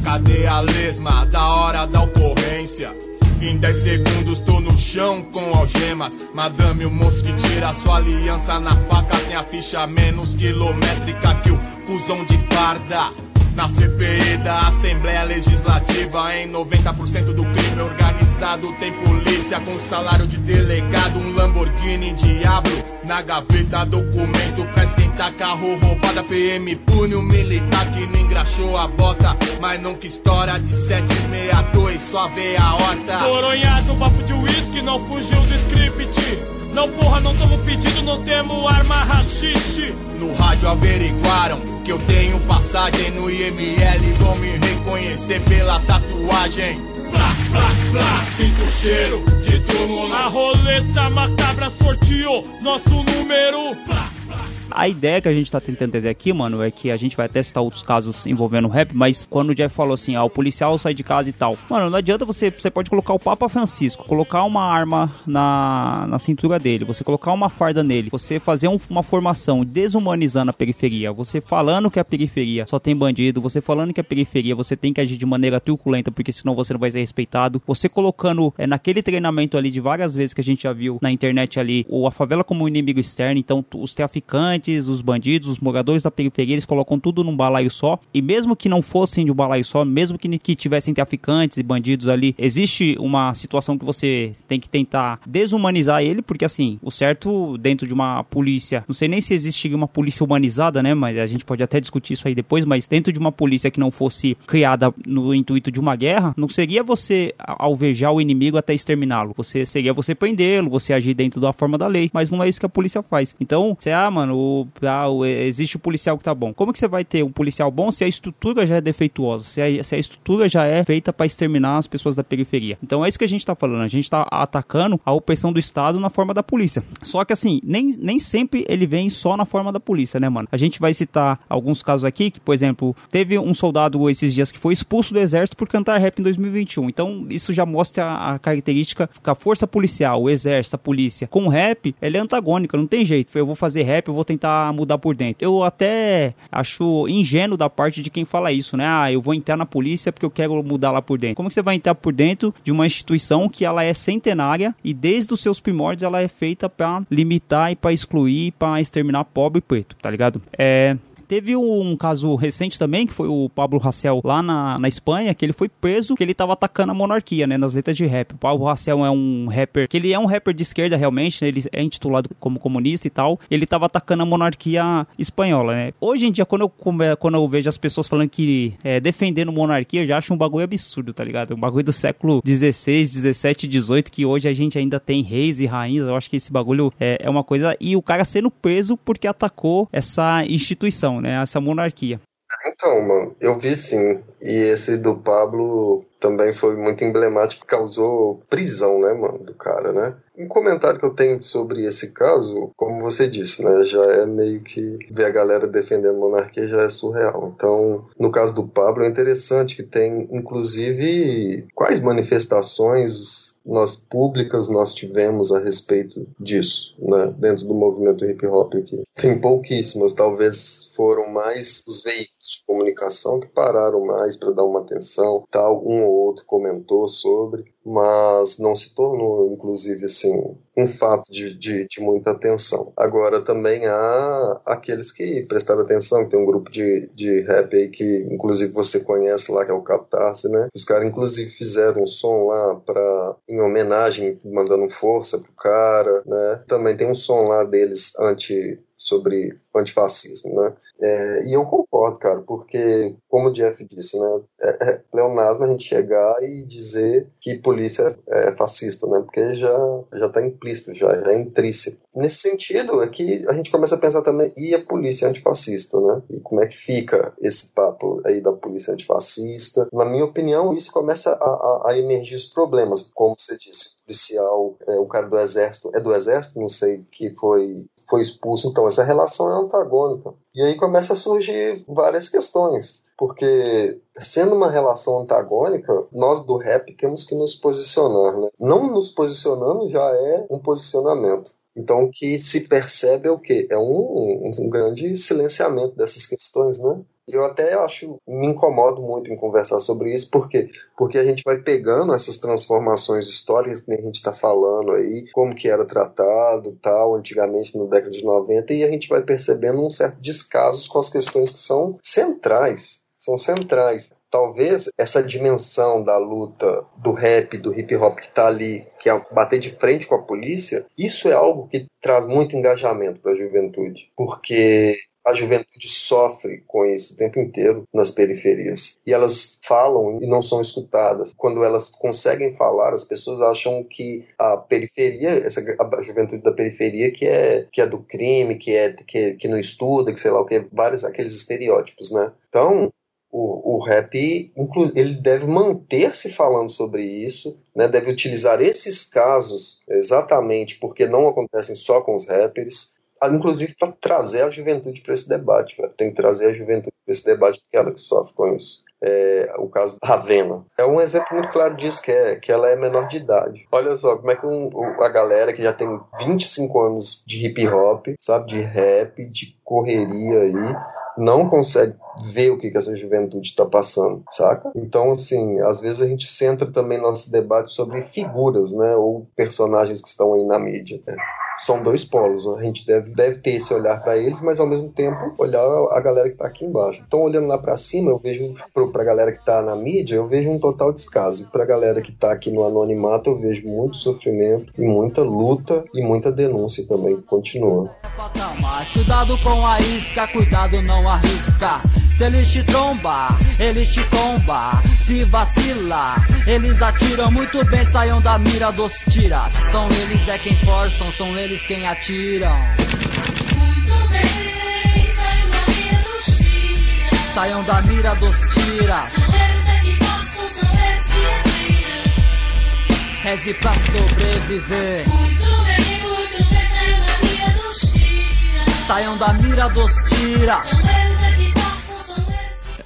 Cadê a lesma da hora da ocorrência? Em 10 segundos tô no chão com algemas. Madame, o moço que tira sua aliança na faca tem a ficha menos quilométrica que o cuzão de farda. Na CPI da Assembleia Legislativa, em 90% do crime organizado tem polícia com salário de delegado, um Lamborghini Diablo. Na gaveta, documento pra esquentar carro roubada. PM pune o militar que não engraxou a bota, mas nunca história de 762, só vê a horta. Coronhado, bafo de uísque, não fugiu do script. Não, porra, não tomo pedido, não temo arma rachixe. No rádio averiguaram que eu tenho passagem no IML. Vão me reconhecer pela tatuagem. Blá, blá, blá, sinto o cheiro de túmulo. A roleta macabra sorteou nosso número. Blá, blá. A ideia que a gente tá tentando trazer aqui, mano, é que a gente vai até citar outros casos envolvendo rap, mas quando o Jeff falou assim, ah, o policial sai de casa e tal. Mano, não adianta você, você pode colocar o Papa Francisco, colocar uma arma na, na cintura dele, você colocar uma farda nele, você fazer um, uma formação desumanizando a periferia, você falando que a periferia só tem bandido, você falando que a periferia você tem que agir de maneira truculenta, porque senão você não vai ser respeitado, você colocando é, naquele treinamento ali de várias vezes que a gente já viu na internet ali, ou a favela como um inimigo externo, então os traficantes, os bandidos, os moradores da periferia, eles colocam tudo num balaio só, e mesmo que não fossem de um balaio só, mesmo que, que tivessem traficantes e bandidos ali, existe uma situação que você tem que tentar desumanizar ele, porque assim, o certo dentro de uma polícia, não sei nem se existiria uma polícia humanizada, né, mas a gente pode até discutir isso aí depois, mas dentro de uma polícia que não fosse criada no intuito de uma guerra, não seria você alvejar o inimigo até exterminá-lo, você seria você prendê-lo, você agir dentro da forma da lei, mas não é isso que a polícia faz. Então, você, ah, mano, ah, o, existe o policial que tá bom. Como que você vai ter um policial bom se a estrutura já é defeituosa, se a, se a estrutura já é feita para exterminar as pessoas da periferia? Então é isso que a gente tá falando, a gente tá atacando a opressão do Estado na forma da polícia. Só que assim, nem, nem sempre ele vem só na forma da polícia, né, mano? A gente vai citar alguns casos aqui que, por exemplo, teve um soldado esses dias que foi expulso do exército por cantar rap em 2021. Então, isso já mostra a, característica que a força policial, o exército, a polícia, com rap, ele é antagônica, não tem jeito. Eu vou fazer rap, eu vou tentar mudar por dentro. Eu até acho ingênuo da parte de quem fala isso, né? Ah, eu vou entrar na polícia porque eu quero mudar lá por dentro. Como que você vai entrar por dentro de uma instituição que ela é centenária e desde os seus primórdios ela é feita para limitar e para excluir, para exterminar pobre e preto, tá ligado? É, Teve um caso recente também, que foi o Pablo Hassel lá na, na Espanha, que ele foi preso, que ele tava atacando a monarquia, né, nas letras de rap. O Pablo Hassel é um rapper, que ele é um rapper de esquerda realmente, né, ele é intitulado como comunista e tal. Ele tava atacando a monarquia espanhola, né. Hoje em dia, quando eu, quando eu vejo as pessoas falando que é, defendendo monarquia, eu já acho um bagulho absurdo, tá ligado? Um bagulho do século 16, 17, 18, que hoje a gente ainda tem reis e rainhas. Eu acho que esse bagulho é, é uma coisa. E o cara sendo preso porque atacou essa instituição, né? Essa monarquia. Então, mano, eu vi sim. E esse do Pablo também foi muito emblemático, causou prisão, né, mano, do cara, né? Um comentário que eu tenho sobre esse caso, como você disse, né, já é meio que ver a galera defendendo a monarquia já é surreal. Então, no caso do Pablo, é interessante que tem, inclusive, quais manifestações nós públicas nós tivemos a respeito disso, né, dentro do movimento hip hop aqui. Tem pouquíssimas, talvez foram mais os veículos de comunicação que pararam mais para dar uma atenção, tal, um ou outro comentou sobre, mas não se tornou, inclusive, assim, um fato de, de, de, muita atenção. Agora, também há aqueles que prestaram atenção, tem um grupo de, de rap aí que, inclusive, você conhece lá, que é o Catarse, né? Os caras, inclusive, fizeram um som lá para em homenagem, mandando força pro cara, né? Também tem um som lá deles anti sobre antifascismo, né? É, e eu concordo, cara, porque, como o Jeff disse, né, é, é pleonasmo a gente chegar e dizer que polícia é fascista, né? Porque já já está implícito, já, já é intrínseco. Nesse sentido, é que a gente começa a pensar também, e a polícia antifascista, né? E como é que fica esse papo aí da polícia antifascista? Na minha opinião, isso começa a, a, a emergir os problemas, como você disse, policial, é, o cara do exército, é do exército, não sei, que foi, foi expulso, então essa relação é antagônica. E aí começa a surgir várias questões, porque sendo uma relação antagônica, nós do rap temos que nos posicionar, né? Não nos posicionando já é um posicionamento. Então, o que se percebe é o quê? É um, um, grande silenciamento dessas questões, né? Eu até acho, me incomodo muito em conversar sobre isso, por quê? Porque a gente vai pegando essas transformações históricas que a gente está falando aí, como que era tratado, tal, antigamente no década de 90, e a gente vai percebendo um certo descaso com as questões que são centrais, são centrais talvez essa dimensão da luta do rap, do hip hop que está ali, que é bater de frente com a polícia, isso é algo que traz muito engajamento para a juventude, porque a juventude sofre com isso o tempo inteiro nas periferias. E elas falam e não são escutadas. Quando elas conseguem falar, as pessoas acham que a periferia, essa, a juventude da periferia que é, que é do crime, que, é, que, que não estuda, que sei lá o que, vários aqueles estereótipos, né? Então, o, o rap ele deve manter-se falando sobre isso, né, deve utilizar esses casos exatamente porque não acontecem só com os rappers. Inclusive para trazer a juventude para esse debate. Tem que trazer a juventude para esse debate, porque ela que sofre com isso. É, o caso da Ravena. É um exemplo muito claro disso, que, é, que ela é menor de idade. Olha só como é que um, a galera que já tem 25 anos de hip hop, sabe, de rap, de correria aí, não consegue ver o que, que essa juventude está passando, saca? Então, assim, às vezes a gente centra também nosso debate sobre figuras, né, ou personagens que estão aí na mídia. Né? São dois polos, a gente deve, deve ter esse olhar para eles, mas ao mesmo tempo olhar a galera que está aqui embaixo. Então, olhando lá para cima, eu vejo para a galera que está na mídia, eu vejo um total descaso. Para a galera que está aqui no anonimato, eu vejo muito sofrimento e muita luta e muita denúncia também continua. Cuidado com a isca, cuidado não arrisca. Se eles te trombar, eles te tomba. Se vacilar, eles atiram muito bem, saiam da mira dos tiras. São eles é quem forçam, são eles quem atiram. Muito bem, saiam da mira dos tiras. Saiam da mira dos tiras. São eles é quem forçam, são eles que atiram. Reze pra sobreviver. Muito bem, muito bem, saiam da mira dos tiras. Saiam da mira dos tiras.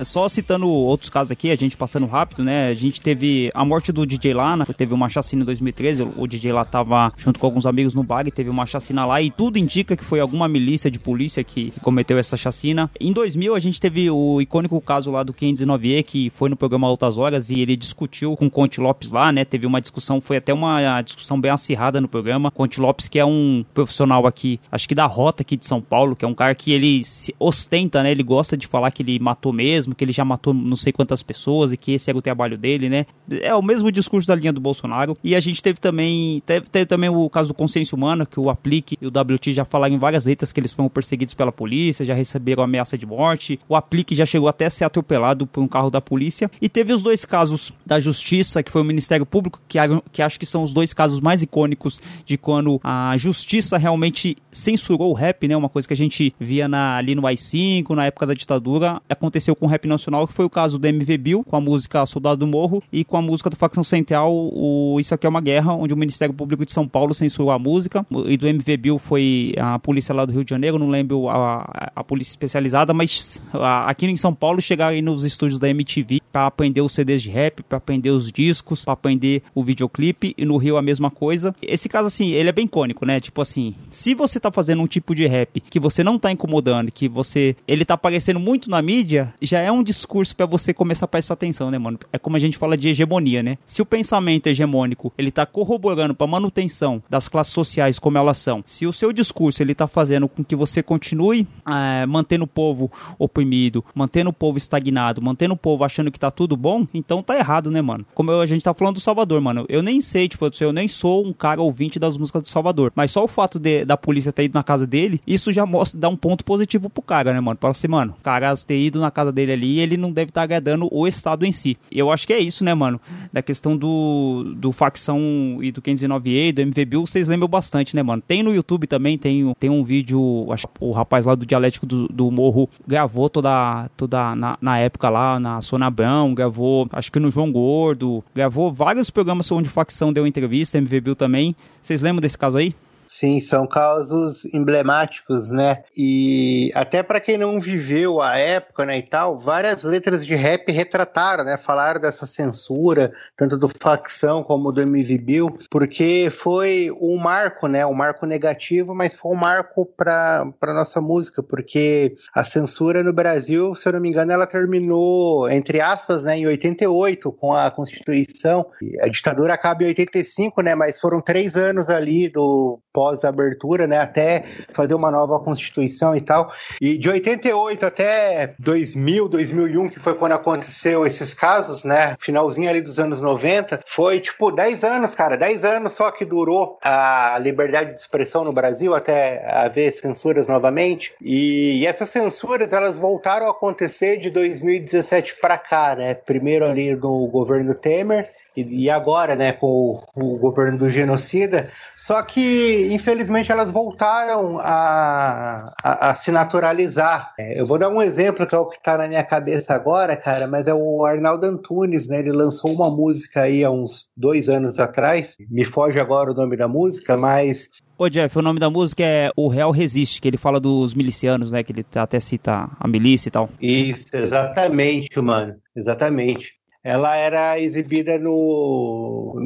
Só citando outros casos aqui, a gente passando rápido, né? A gente teve a morte do DJ Lana, teve uma chacina em 2013. O DJ lá tava junto com alguns amigos no bar e teve uma chacina lá. E tudo indica que foi alguma milícia de polícia que cometeu essa chacina. Em 2000, a gente teve o icônico caso lá do 509E, que foi no programa Altas Horas e ele discutiu com o Conte Lopes lá, né? Teve uma discussão, foi até uma discussão bem acirrada no programa. Conte Lopes, que é um profissional aqui, acho que da rota aqui de São Paulo, que é um cara que ele se ostenta, né? Ele gosta de falar que ele matou mesmo, que ele já matou não sei quantas pessoas e que esse era o trabalho dele, né? É o mesmo discurso da linha do Bolsonaro. E a gente teve também, teve, teve também o caso do consciência humana, que o Aplique e o WT já falaram em várias letras que eles foram perseguidos pela polícia, já receberam ameaça de morte. O Aplique já chegou até a ser atropelado por um carro da polícia. E teve os dois casos da justiça, que foi o Ministério Público, que, que acho que são os dois casos mais icônicos de quando a justiça realmente censurou o rap, né? Uma coisa que a gente via na, ali no AI-5, na época da ditadura, aconteceu com o rap nacional, que foi o caso do MV Bill, com a música Soldado do Morro, e com a música do Facção Central, o Isso Aqui é uma Guerra, onde o Ministério Público de São Paulo censurou a música, e do MV Bill foi a polícia lá do Rio de Janeiro, não lembro a, a, a polícia especializada, mas a, aqui em São Paulo chegaram aí nos estúdios da MTV para aprender os CDs de rap, para aprender os discos, para aprender o videoclipe, e no Rio a mesma coisa. Esse caso, assim, ele é bem icônico, né? Tipo assim, se você tá fazendo um tipo de rap que você não tá incomodando, que você. ele tá aparecendo muito na mídia, já é um discurso para você começar a prestar atenção, né, mano? É como a gente fala de hegemonia, né? Se o pensamento hegemônico ele tá corroborando para manutenção das classes sociais como elas são, se o seu discurso ele tá fazendo com que você continue é, mantendo o povo oprimido, mantendo o povo estagnado, mantendo o povo achando que tá tudo bom, então tá errado, né, mano? Como a gente tá falando do Salvador, mano. Eu nem sei, tipo, eu nem sou um cara ouvinte das músicas do Salvador, mas só o fato de, da polícia ter ido na casa dele, isso já mostra, dá um ponto positivo pro cara, né, mano? Pra assim, mano, o cara ter ido na casa dele ali, ele não deve estar tá agradando o Estado em si. Eu acho que é isso, né, mano? Da questão do, do facção e do 509E, do MVBio, vocês lembram bastante, né, mano? Tem no YouTube também, tem, tem um vídeo, acho o rapaz lá do Dialético do, do Morro gravou toda, toda na, na época lá, na Sona gravou, acho que no João Gordo, gravou vários programas onde facção deu entrevista, MVBio também. Vocês lembram desse caso aí? Sim, são casos emblemáticos, né? E até para quem não viveu a época, né, e tal, várias letras de rap retrataram, né? Falaram dessa censura, tanto do facção como do MV Bill, porque foi um marco, né? Um marco negativo, mas foi um marco para nossa música, porque a censura no Brasil, se eu não me engano, ela terminou entre aspas, né, em 88 com a Constituição. A ditadura acaba em 85, né? Mas foram três anos ali do pós-abertura, né, até fazer uma nova constituição e tal. E de 88 até 2000, 2001, que foi quando aconteceu esses casos, né, finalzinho ali dos anos 90, foi tipo 10 anos, cara, 10 anos só que durou a liberdade de expressão no Brasil até haver censuras novamente. E, e essas censuras, elas voltaram a acontecer de 2017 para cá, né? Primeiro ali no governo Temer e, agora, né, com o, o, governo do genocida. Só que, infelizmente, elas voltaram a, a, a se naturalizar. É, eu vou dar um exemplo que é o que está na minha cabeça agora, cara, mas é o Arnaldo Antunes, né? Ele lançou uma música aí há uns dois anos atrás. Me foge agora o nome da música, mas Ô Jeff, o nome da música é O Real Resiste, que ele fala dos milicianos, né? Que ele até cita a milícia e tal. Isso, exatamente, mano. Exatamente. Ela era exibida no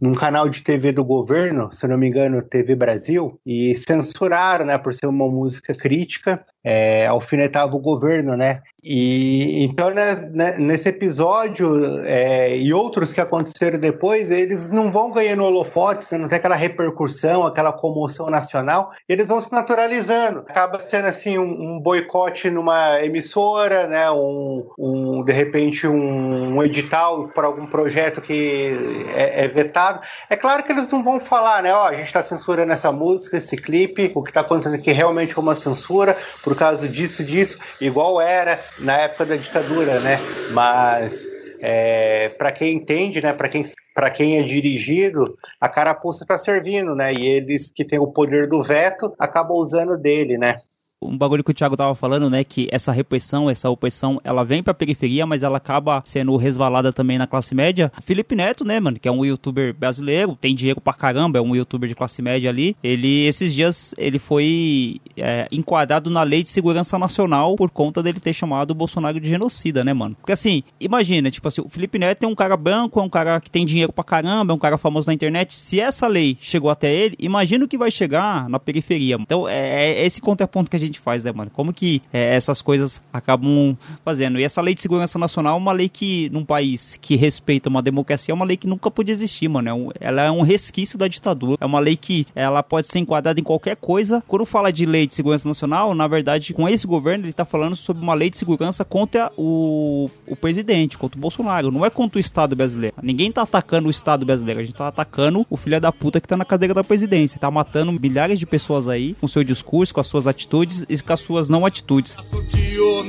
num canal de TV do governo, se não me engano, TV Brasil, e censuraram, né, por ser uma música crítica é, alfinetava o governo, né? E então né, né, nesse episódio é, e outros que aconteceram depois, eles não vão ganhando holofotes, né? não tem aquela repercussão, aquela comoção nacional, eles vão se naturalizando. Acaba sendo assim um, um boicote numa emissora, né? Um, um de repente um, um edital para algum projeto que é, é, vetado. É claro que eles não vão falar, né? Ó, a gente está censurando essa música, esse clipe, o que está acontecendo aqui realmente é uma censura. Por por causa disso, disso, igual era na época da ditadura, né? Mas é, para quem entende, né? Para quem para quem é dirigido, a carapuça está servindo, né? E eles que têm o poder do veto acabam usando dele, né? Um bagulho que o Thiago tava falando, né, que essa repressão, essa opressão, ela vem pra periferia, mas ela acaba sendo resvalada também na classe média. Felipe Neto, né, mano, que é um youtuber brasileiro, tem dinheiro pra caramba, é um youtuber de classe média ali. Ele, esses dias, ele foi é, enquadrado na Lei de Segurança Nacional por conta dele ter chamado o Bolsonaro de genocida, né, mano? Porque assim, imagina, tipo assim, o Felipe Neto é um cara branco, é um cara que tem dinheiro pra caramba, é um cara famoso na internet. Se essa lei chegou até ele, imagina o que vai chegar na periferia. Então, é, é esse contraponto que a gente gente faz, né, mano? Como que é, essas coisas acabam fazendo? E essa lei de segurança nacional é uma lei que, num país que respeita uma democracia, é uma lei que nunca pôde existir, mano. É ela é um resquício da ditadura. É uma lei que ela pode ser enquadrada em qualquer coisa. Quando fala de lei de segurança nacional, na verdade, com esse governo, ele tá falando sobre uma lei de segurança contra o, o presidente, contra o Bolsonaro. Não é contra o Estado brasileiro. Ninguém tá atacando o Estado brasileiro. A gente tá atacando o filho da puta que tá na cadeira da presidência. Tá matando milhares de pessoas aí com seu discurso, com as suas atitudes e com as suas não atitudes.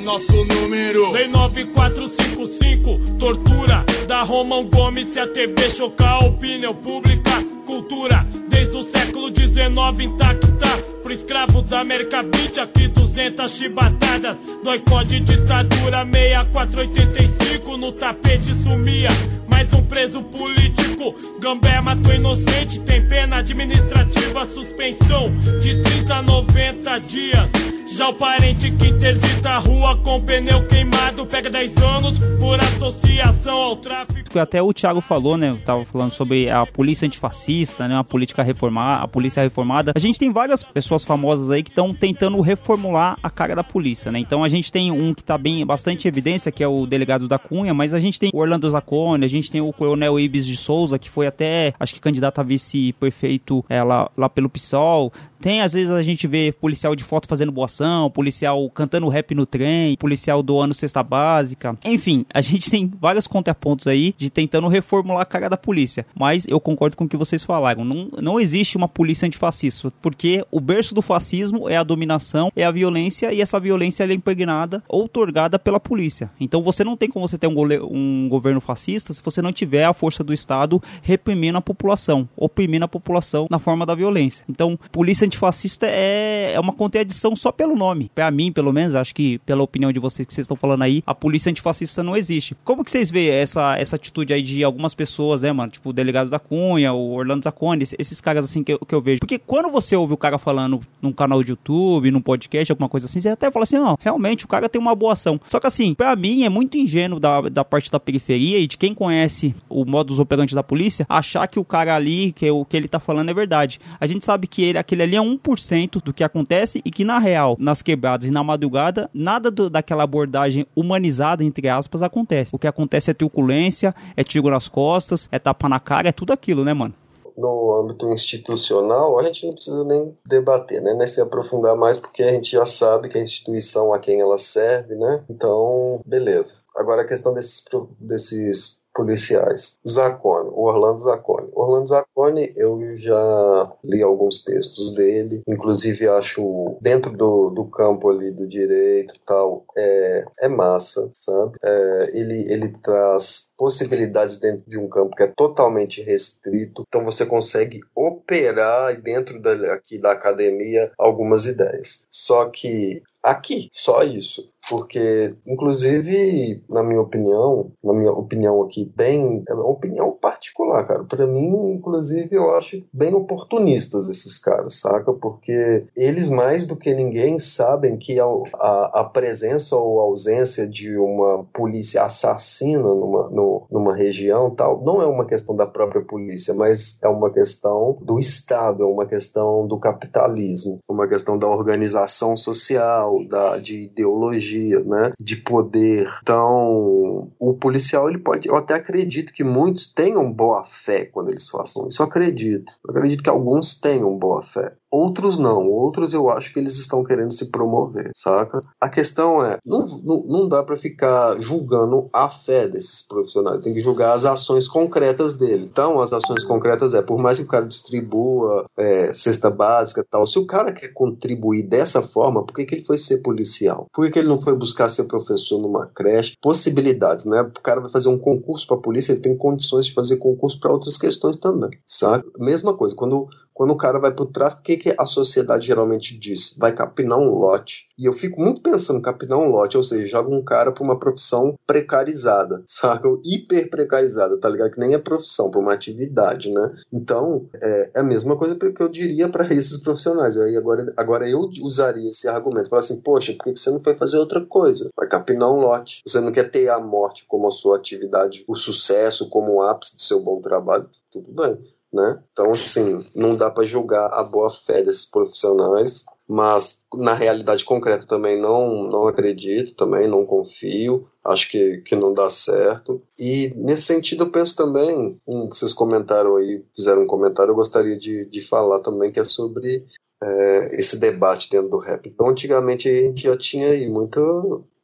Nosso número Lei 9455 Tortura da Romão Gomes Se a TV chocar opinião pública Cultura desde o século 19 intacta Pro escravo da 20 Aqui 200 chibatadas Dói de ditadura 6485 No tapete sumia mais um preso político. Gambé matou inocente, tem pena administrativa, suspensão de 30 a 90 dias. Yeah. Já o parente que interdita a rua com pneu queimado pega 10 anos por associação ao tráfico. Até o Thiago falou, né? Tava falando sobre a polícia antifascista, né? A política reformada, a polícia reformada. A gente tem várias pessoas famosas aí que estão tentando reformular a cara da polícia, né? Então a gente tem um que tá bem bastante evidência, que é o delegado da Cunha, mas a gente tem o Orlando Zaccone, a gente tem o Coronel Ibis de Souza, que foi até, acho que candidato a vice-prefeito é, lá, lá pelo PSOL. Tem, às vezes, a gente vê policial de foto fazendo boa ação, policial cantando rap no trem, policial doando cesta básica. Enfim, a gente tem vários contrapontos aí de tentando reformular a cara da polícia. Mas eu concordo com o que vocês falaram. Não, não existe uma polícia antifascista, porque o berço do fascismo é a dominação, é a violência, e essa violência é impregnada ou otorgada pela polícia. Então você não tem como você ter um, um governo fascista se você não tiver a força do Estado reprimindo a população, oprimindo a população na forma da violência. Então, polícia antifascista é, é uma contradição só pelo nome. Para mim, pelo menos, acho que pela opinião de vocês que vocês estão falando aí, a polícia antifascista não existe. Como que vocês veem essa, essa atitude aí de algumas pessoas, né, mano? Tipo o delegado da Cunha, o Orlando Zacone, esses caras assim que eu, que eu vejo. Porque quando você ouve o cara falando num canal de YouTube, num podcast, alguma coisa assim, você até fala assim, não, realmente o cara tem uma boa ação. Só que assim, para mim é muito ingênuo da, da parte da periferia e de quem conhece o modus operandi da polícia, achar que o cara ali, que o que ele tá falando é verdade. A gente sabe que ele, aquele ali é 1% do que acontece e que na real, nas quebradas e na madrugada, nada do, daquela abordagem humanizada, entre aspas, acontece. O que acontece é truculência, é tiro nas costas, é tapa na cara, é tudo aquilo, né, mano? no âmbito institucional, a gente não precisa nem debater, né? Nem se aprofundar mais, porque a gente já sabe que a instituição a quem ela serve, né? Então, beleza. Agora a questão desses, desses policiais. Zacone, o Orlando Zacone. O Orlando Zacconi, eu já li alguns textos dele, inclusive acho dentro do, do campo ali do direito tal, é, é massa, sabe? É, ele, ele traz possibilidades dentro de um campo que é totalmente restrito, então você consegue operar dentro da, aqui da academia algumas ideias. Só que aqui, só isso porque inclusive na minha opinião na minha opinião aqui bem é uma opinião particular cara. Para mim inclusive eu acho bem oportunistas esses caras saca? Porque eles mais do que ninguém sabem que a, a, a presença ou ausência de uma polícia assassina numa, no, numa região tal não é uma questão da própria polícia mas é uma questão do estado é uma questão do capitalismo uma questão da organização social da de ideologia né, de poder. Então, o policial ele pode, eu até acredito que muitos tenham boa fé quando eles façam isso. Eu acredito. Eu acredito que alguns tenham boa fé. Outros não, outros eu acho que eles estão querendo se promover, saca? A questão é, não, não, não dá para ficar julgando a fé desses profissionais, tem que julgar as ações concretas dele. Então, as ações concretas é, por mais que o cara distribua é, cesta básica tal, se o cara quer contribuir dessa forma, por que, que ele foi ser policial? Por que, que ele não foi buscar ser professor numa creche? Possibilidades, né? O cara vai fazer um concurso para polícia, ele tem condições de fazer concurso para outras questões também, saca? Mesma coisa, quando, quando o cara vai pro tráfico, o que, que a sociedade geralmente diz? Vai capinar um lote. E eu fico muito pensando capinar um lote, ou seja, joga um cara para uma profissão precarizada, saca? Hiper precarizada, tá ligado? Que nem é profissão, para uma atividade, né? Então, é, é a mesma coisa que eu diria para esses profissionais. Aí agora, agora eu usaria esse argumento, falar assim, poxa, por que você não foi fazer outra coisa? Vai capinar um lote. Você não quer ter a morte como a sua atividade, o sucesso como o ápice do seu bom trabalho, tudo bem né? Então, assim, não dá para julgar a boa fé desses profissionais, mas na realidade concreta também não, não acredito, também não confio, acho que, que não dá certo. E nesse sentido eu penso também, um, vocês comentaram aí, fizeram um comentário, eu gostaria de, de falar também que é sobre é, esse debate dentro do rap. Então, antigamente a gente já tinha aí muita,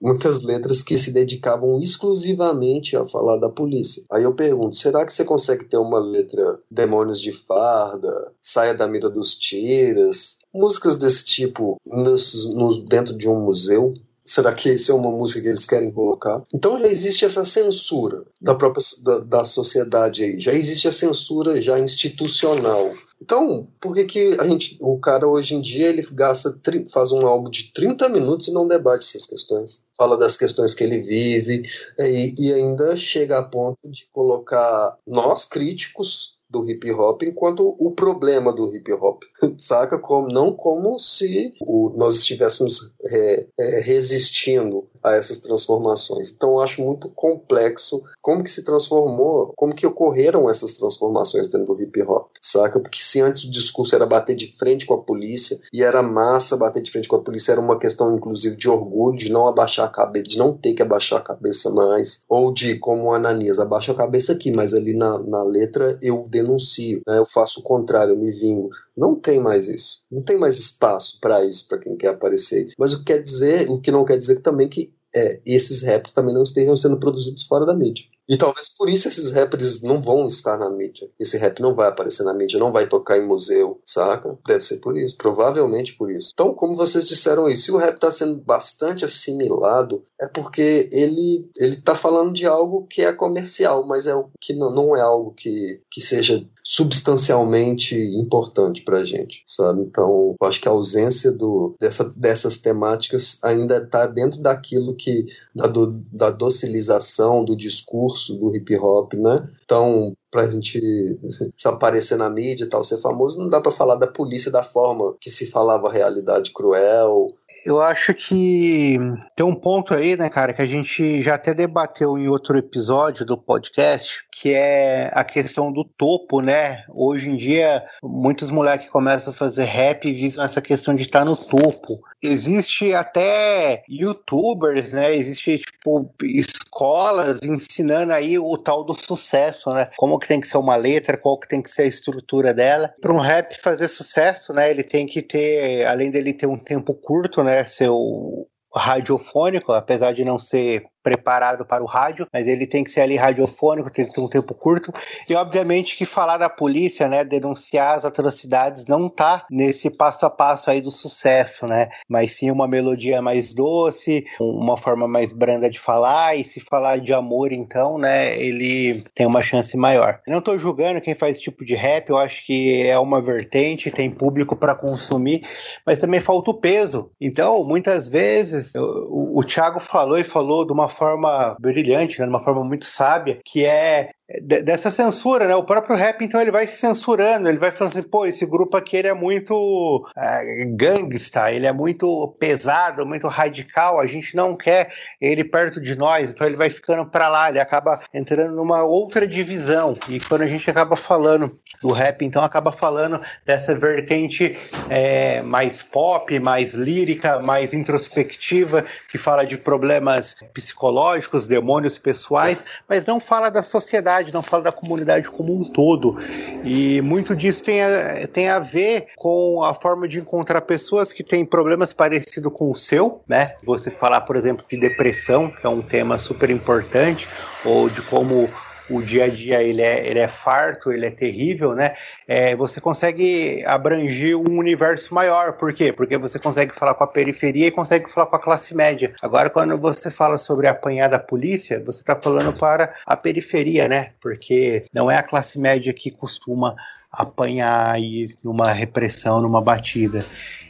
muitas letras que se dedicavam exclusivamente a falar da polícia. Aí eu pergunto, será que você consegue ter uma letra Demônios de Farda, Saia da Mira dos Tiras, músicas desse tipo nos, nos, dentro de um museu? Será que isso é uma música que eles querem colocar? Então já existe essa censura da própria da, da sociedade aí, já existe a censura já institucional. Então, por que, que a gente, o cara hoje em dia ele gasta, faz um álbum de 30 minutos e não debate essas questões? Fala das questões que ele vive e, e ainda chega a ponto de colocar nós críticos do hip hop enquanto o problema do hip hop, saca? Como, não como se o, nós estivéssemos é, é, resistindo a essas transformações. Então eu acho muito complexo como que se transformou, como que ocorreram essas transformações dentro do hip hop, saca? Porque se antes o discurso era bater de frente com a polícia e era massa bater de frente com a polícia, era uma questão inclusive de orgulho, de não abaixar a cabeça, de não ter que abaixar a cabeça mais, ou de como o Ananias, abaixa a cabeça aqui, mas ali na, na letra eu denuncio, né? eu faço o contrário, eu me vingo. Não tem mais isso. Não tem mais espaço para isso, para quem quer aparecer. Mas o que quer dizer, o que não quer dizer que também que é, esses raps também não estejam sendo produzidos fora da mídia. E talvez por isso esses rappers não vão estar na mídia. Esse rap não vai aparecer na mídia, não vai tocar em museu, saca? Deve ser por isso, provavelmente por isso. Então, como vocês disseram aí, se o rap está sendo bastante assimilado, é porque ele ele tá falando de algo que é comercial, mas é que não, não é algo que, que seja substancialmente importante para a gente, sabe? Então, eu acho que a ausência do, dessa, dessas temáticas ainda está dentro daquilo que da, do, da docilização do discurso do hip hop, né? Então, pra gente se aparecer na mídia e tal, ser famoso, não dá para falar da polícia da forma que se falava a realidade cruel. Eu acho que tem um ponto aí, né, cara, que a gente já até debateu em outro episódio do podcast, que é a questão do topo, né? Hoje em dia, muitos moleques começam a fazer rap e visam essa questão de estar no topo. Existe até youtubers, né? Existe, tipo, escolas ensinando aí o tal do sucesso, né? Como que tem que ser uma letra, qual que tem que ser a estrutura dela. Para um rap fazer sucesso, né? Ele tem que ter, além dele ter um tempo curto, né? Ser o radiofônico, apesar de não ser preparado para o rádio, mas ele tem que ser ali radiofônico, tem que ter um tempo curto. E obviamente que falar da polícia, né, denunciar as atrocidades não tá nesse passo a passo aí do sucesso, né? Mas sim uma melodia mais doce, uma forma mais branda de falar e se falar de amor então, né, ele tem uma chance maior. Não tô julgando quem faz esse tipo de rap, eu acho que é uma vertente, tem público para consumir, mas também falta o peso. Então, muitas vezes o, o Thiago falou e falou de uma forma brilhante, né, de uma forma muito sábia, que é dessa censura, né? O próprio rap, então, ele vai se censurando, ele vai falando assim, pô, esse grupo aqui ele é muito é, gangsta, ele é muito pesado, muito radical, a gente não quer ele perto de nós, então ele vai ficando para lá, ele acaba entrando numa outra divisão. E quando a gente acaba falando do rap, então acaba falando dessa vertente é, mais pop, mais lírica, mais introspectiva, que fala de problemas psicológicos, demônios pessoais, mas não fala da sociedade, não fala da comunidade como um todo. E muito disso tem a, tem a ver com a forma de encontrar pessoas que têm problemas parecidos com o seu, né? Você falar, por exemplo, de depressão, que é um tema super importante, ou de como o dia a dia ele é, ele é farto, ele é terrível, né? É, você consegue abranger um universo maior. Por quê? Porque você consegue falar com a periferia e consegue falar com a classe média. Agora, quando você fala sobre apanhar da polícia, você está falando para a periferia, né? Porque não é a classe média que costuma apanhar aí numa repressão, numa batida.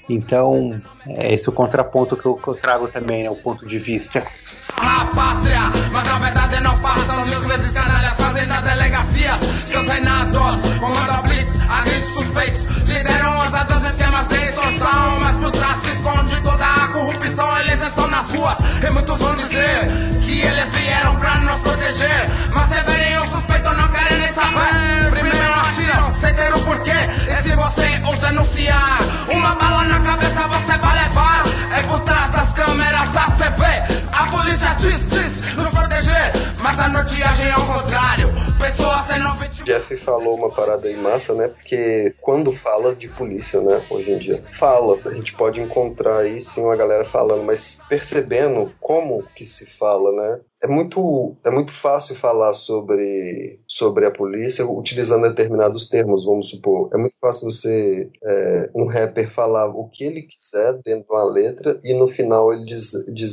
Então, é esse o contraponto que eu, que eu trago também, né? O ponto de vista. a pátria. Mas na verdade não passam meus vezes canalhas fazem nas delegacias. Seus reinados, comando a blitz, agentes suspeitos. Lideram ousados esquemas de extorsão. Mas por trás se esconde toda a corrupção. Eles estão nas ruas e muitos vão dizer que eles vieram pra nos proteger. Mas se verem o suspeito, não querem nem saber. Primeiro atiram, sem ter o porquê. E se você os denunciar, uma bala na cabeça você vai levar. É por trás das câmeras da A polícia diz, diz, nos proteger. Mas a norteagem é o contrário. Jeff falou uma parada aí massa, né? Porque quando fala de polícia, né, hoje em dia, fala, a gente pode encontrar aí sim uma galera falando, mas percebendo como que se fala, né? É muito, é muito fácil falar sobre, sobre a polícia utilizando determinados termos, vamos supor. É muito fácil você, é, um rapper, falar o que ele quiser dentro de uma letra e no final ele diz,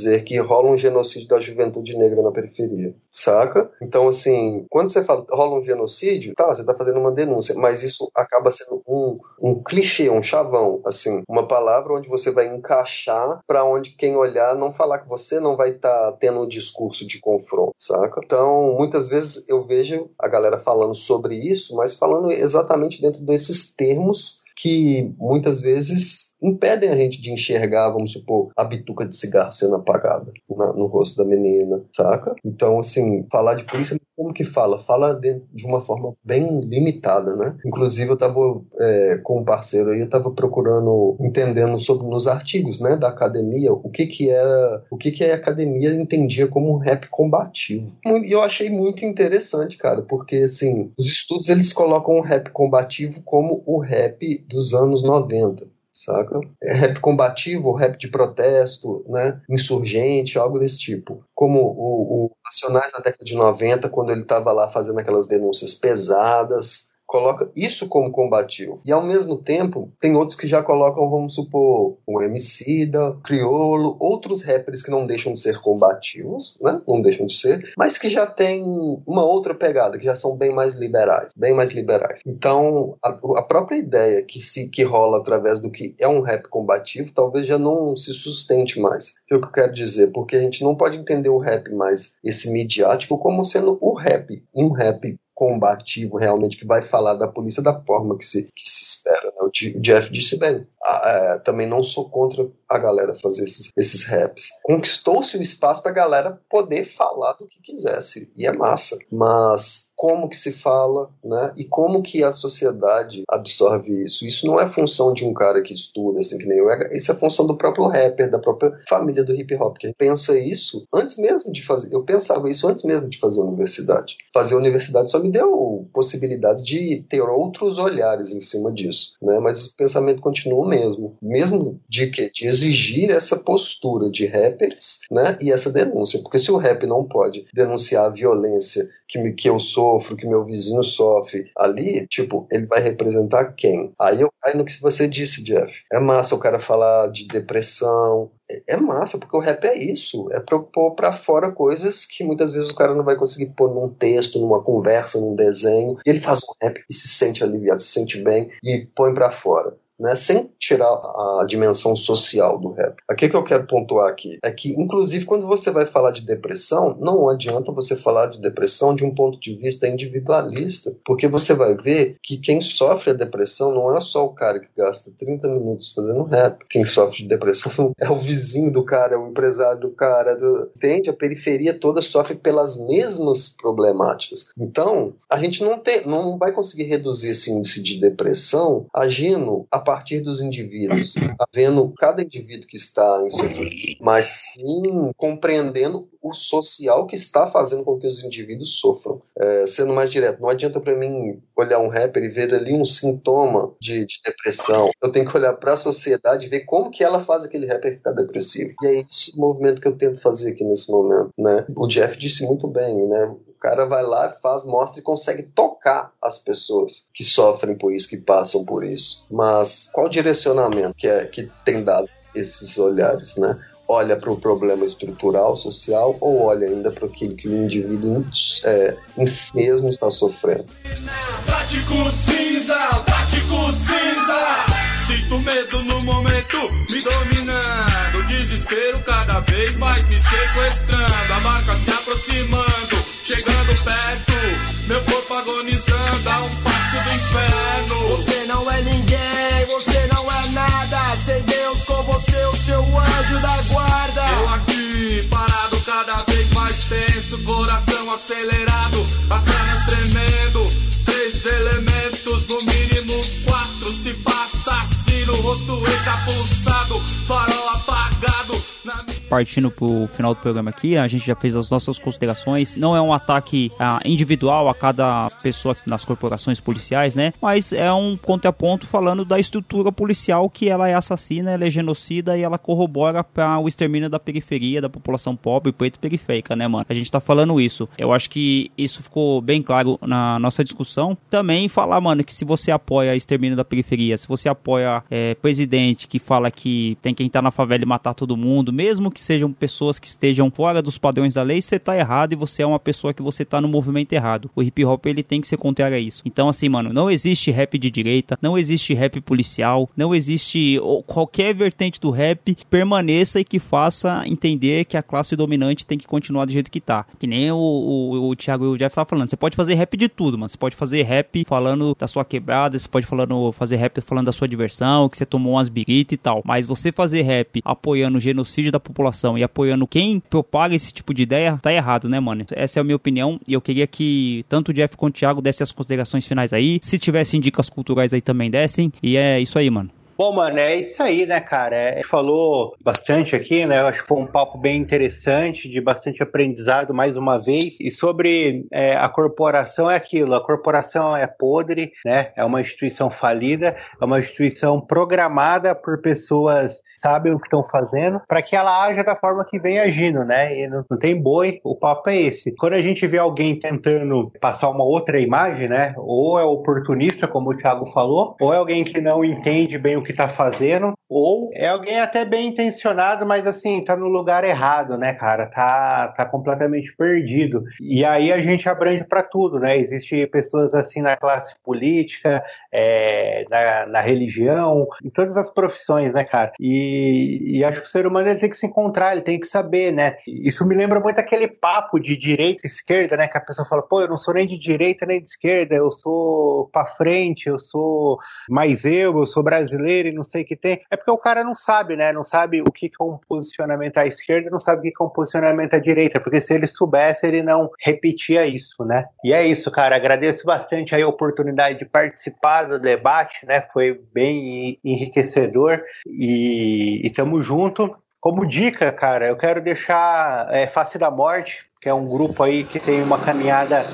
dizer que rola um genocídio da juventude negra na periferia, saca? Então, assim, quando você fala rola um genocídio, tá, você tá fazendo uma denúncia, mas isso acaba sendo um, um clichê, um chavão, assim, uma palavra onde você vai encaixar para onde quem olhar não falar que você não vai estar tá tendo um discurso de confronto, saca? Então, muitas vezes eu vejo a galera falando sobre isso, mas falando exatamente dentro desses termos que muitas vezes impedem a gente de enxergar, vamos supor, a bituca de cigarro sendo apagada na, no rosto da menina, saca? Então, assim, falar de polícia, como que fala? Fala de, de uma forma bem limitada, né? Inclusive, eu tava é, com um parceiro aí, eu tava procurando, entendendo sobre nos artigos, né, da academia, o que que é, o que que a academia entendia como rap combativo. E eu achei muito interessante, cara, porque, assim, os estudos, eles colocam o rap combativo como o rap dos anos 90 saca? É rap combativo, rap de protesto, né? Insurgente, algo desse tipo. Como o, o Nacionais na década de 90, quando ele estava lá fazendo aquelas denúncias pesadas, coloca isso como combativo. E ao mesmo tempo, tem outros que já colocam, vamos supor, o Emicida, Criolo, outros rappers que não deixam de ser combativos, né? Não deixam de ser, mas que já tem uma outra pegada, que já são bem mais liberais, bem mais liberais. Então, a, a própria ideia que se que rola através do que é um rap combativo, talvez já não se sustente mais. É o que eu quero dizer, porque a gente não pode entender o rap mais esse midiático como sendo o rap, um rap combativo realmente que vai falar da polícia da forma que se, que se espera. Né? O Jeff disse bem. Ah, é, também não sou contra a galera fazer esses, esses raps. Conquistou-se o espaço para a galera poder falar do que quisesse. E é massa. Mas como que se fala, né? E como que a sociedade absorve isso? Isso não é função de um cara que estuda, assim que nem eu. Isso é função do próprio rapper, da própria família do hip hop. Que pensa isso antes mesmo de fazer. Eu pensava isso antes mesmo de fazer a universidade. Fazer a universidade só me deu possibilidades de ter outros olhares em cima disso, né? Mas o pensamento continua o mesmo. Mesmo de que? De exigir essa postura de rappers, né? E essa denúncia. Porque se o rap não pode denunciar a violência que, que eu sofro, que meu vizinho sofre ali, tipo, ele vai representar quem? Aí eu caio no que você disse, Jeff. É massa o cara falar de depressão. É, é massa, porque o rap é isso. É propor pra fora coisas que muitas vezes o cara não vai conseguir pôr num texto, numa conversa, num desenho. E ele faz um rap e se sente aliviado, se sente bem e põe pra fora né, sem tirar a dimensão social do rap. O que, eu quero pontuar aqui é que, inclusive, quando você vai falar de depressão, não adianta você falar de depressão de um ponto de vista individualista, porque você vai ver que quem sofre a depressão não é só o cara que gasta 30 minutos fazendo rap. Quem sofre de depressão é o vizinho do cara, é o empresário do cara, do... entende? A periferia toda sofre pelas mesmas problemáticas. Então, a gente não, tem, não vai conseguir reduzir esse índice de depressão agindo a partir dos indivíduos, havendo cada indivíduo que está em sofrimento, mas sim compreendendo o social que está fazendo com que os indivíduos sofram. É, sendo mais direto, não adianta para mim olhar um rapper e ver ali um sintoma de, de depressão. Eu tenho que olhar para a sociedade e ver como que ela faz aquele rapper ficar depressivo. E é esse movimento que eu tento fazer aqui nesse momento. Né? O Jeff disse muito bem, né? O cara vai lá, faz, mostra e consegue tocar as pessoas que sofrem por isso, que passam por isso. Mas qual direcionamento que, é, que tem dado esses olhares, né? Olha para o problema estrutural, social, ou olha ainda para aquilo que o indivíduo é, em si mesmo está sofrendo? Tático cinza, tático cinza. Sinto medo no momento, me dominando. Desespero cada vez mais me sequestrando. A marca se aproximando, chegando perto. Meu corpo agonizando a um passo do inferno. Você não é ninguém, você não é nada. Sem Deus com você, o seu anjo da guarda. Eu aqui, parado cada vez mais tenso, coração acelerado, as partindo pro final do programa aqui, a gente já fez as nossas considerações. Não é um ataque ah, individual a cada pessoa nas corporações policiais, né? Mas é um contraponto falando da estrutura policial que ela é assassina, ela é genocida e ela corrobora para o extermínio da periferia, da população pobre, preta periférica, né, mano? A gente tá falando isso. Eu acho que isso ficou bem claro na nossa discussão. Também falar, mano, que se você apoia extermínio da periferia, se você apoia é, presidente que fala que tem quem tá na favela e matar todo mundo, mesmo que sejam pessoas que estejam fora dos padrões da lei, você tá errado e você é uma pessoa que você tá no movimento errado. O hip hop ele tem que ser contrário a isso. Então assim, mano, não existe rap de direita, não existe rap policial, não existe qualquer vertente do rap permaneça e que faça entender que a classe dominante tem que continuar do jeito que tá. Que nem o, o, o Thiago e o Jeff tá falando. Você pode fazer rap de tudo, mano. Você pode fazer rap falando da sua quebrada, você pode falando, fazer rap falando da sua diversão, que você tomou umas biritas e tal. Mas você fazer rap apoiando o genocídio da população e apoiando quem propaga esse tipo de ideia, tá errado, né, mano? Essa é a minha opinião e eu queria que tanto o Jeff quanto o Thiago dessem as considerações finais aí. Se tivessem dicas culturais aí também dessem. E é isso aí, mano. Bom, mano, é isso aí, né, cara? É, A gente falou bastante aqui, né? Eu acho que foi um papo bem interessante, de bastante aprendizado mais uma vez. E sobre é, a corporação é aquilo: a corporação é podre, né? É uma instituição falida, é uma instituição programada por pessoas que sabem o que estão fazendo para que ela haja da forma que vem agindo, né? E não, não tem boi, o papo é esse. Quando a gente vê alguém tentando passar uma outra imagem, né? Ou é oportunista, como o Thiago falou, ou é alguém que não entende bem o que tá fazendo, ou é alguém até bem intencionado, mas assim, tá no lugar errado, né, cara? Tá, tá completamente perdido. E aí a gente abrange para tudo, né? Existem pessoas assim na classe política, é, na, na religião, em todas as profissões, né, cara? E, e acho que o ser humano ele tem que se encontrar, ele tem que saber, né? Isso me lembra muito aquele papo de direita e esquerda, né? Que a pessoa fala, pô, eu não sou nem de direita nem de esquerda, eu sou pra frente, eu sou mais eu, eu sou brasileiro e não sei o que tem. É porque o cara não sabe, né? Não sabe o que é um posicionamento à esquerda, não sabe o que é um posicionamento à direita, porque se ele soubesse, ele não repetia isso, né? E é isso, cara. Agradeço bastante a oportunidade de participar do debate, né? Foi bem enriquecedor e, e tamo junto. Como dica, cara, eu quero deixar é, Face da Morte, que é um grupo aí que tem uma caminhada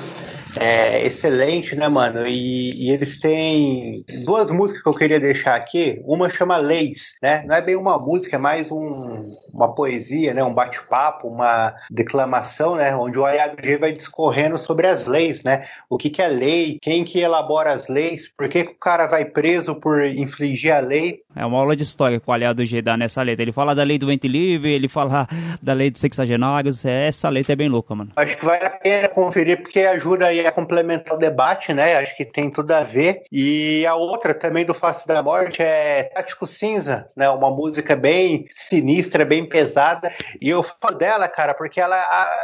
é excelente, né, mano? E, e, eles têm duas músicas que eu queria deixar aqui. Uma chama Leis, né? Não é bem uma música, é mais um, uma poesia, né? Um bate-papo, uma declamação, né? Onde o Aliado G vai discorrendo sobre as leis, né? O que, que é lei, quem que elabora as leis, por que, que o cara vai preso por infringir a lei. É uma aula de história que o Aliado G dá nessa letra. Ele fala da lei do vento livre, ele fala da lei dos sexagenários. Essa letra é bem louca, mano. Acho que vale a pena conferir porque ajuda aí complementar o debate, né? Acho que tem tudo a ver. E a outra também do Face da Morte é Tático Cinza, né? Uma música bem sinistra, bem pesada. E eu falo dela, cara, porque ela,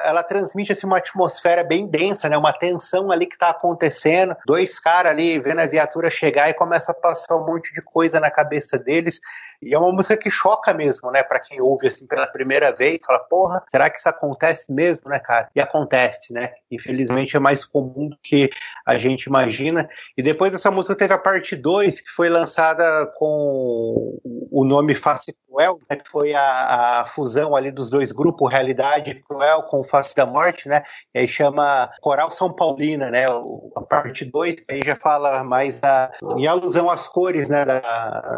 ela transmite assim, uma atmosfera bem densa, né? Uma tensão ali que tá acontecendo. Dois caras ali vendo a viatura chegar e começa a passar um monte de coisa na cabeça deles. E é uma música que choca mesmo, né? Para quem ouve assim pela primeira vez, fala, porra, será que isso acontece mesmo, né, cara? E acontece, né? Infelizmente é mais comum do que a gente imagina. E depois dessa música teve a parte 2, que foi lançada com o nome Face Cruel, né, que foi a, a, fusão ali dos dois grupos, Realidade Cruel com Face da Morte, né? E aí chama Coral São Paulina, né? A parte 2, aí já fala mais a, em alusão às cores, né, da,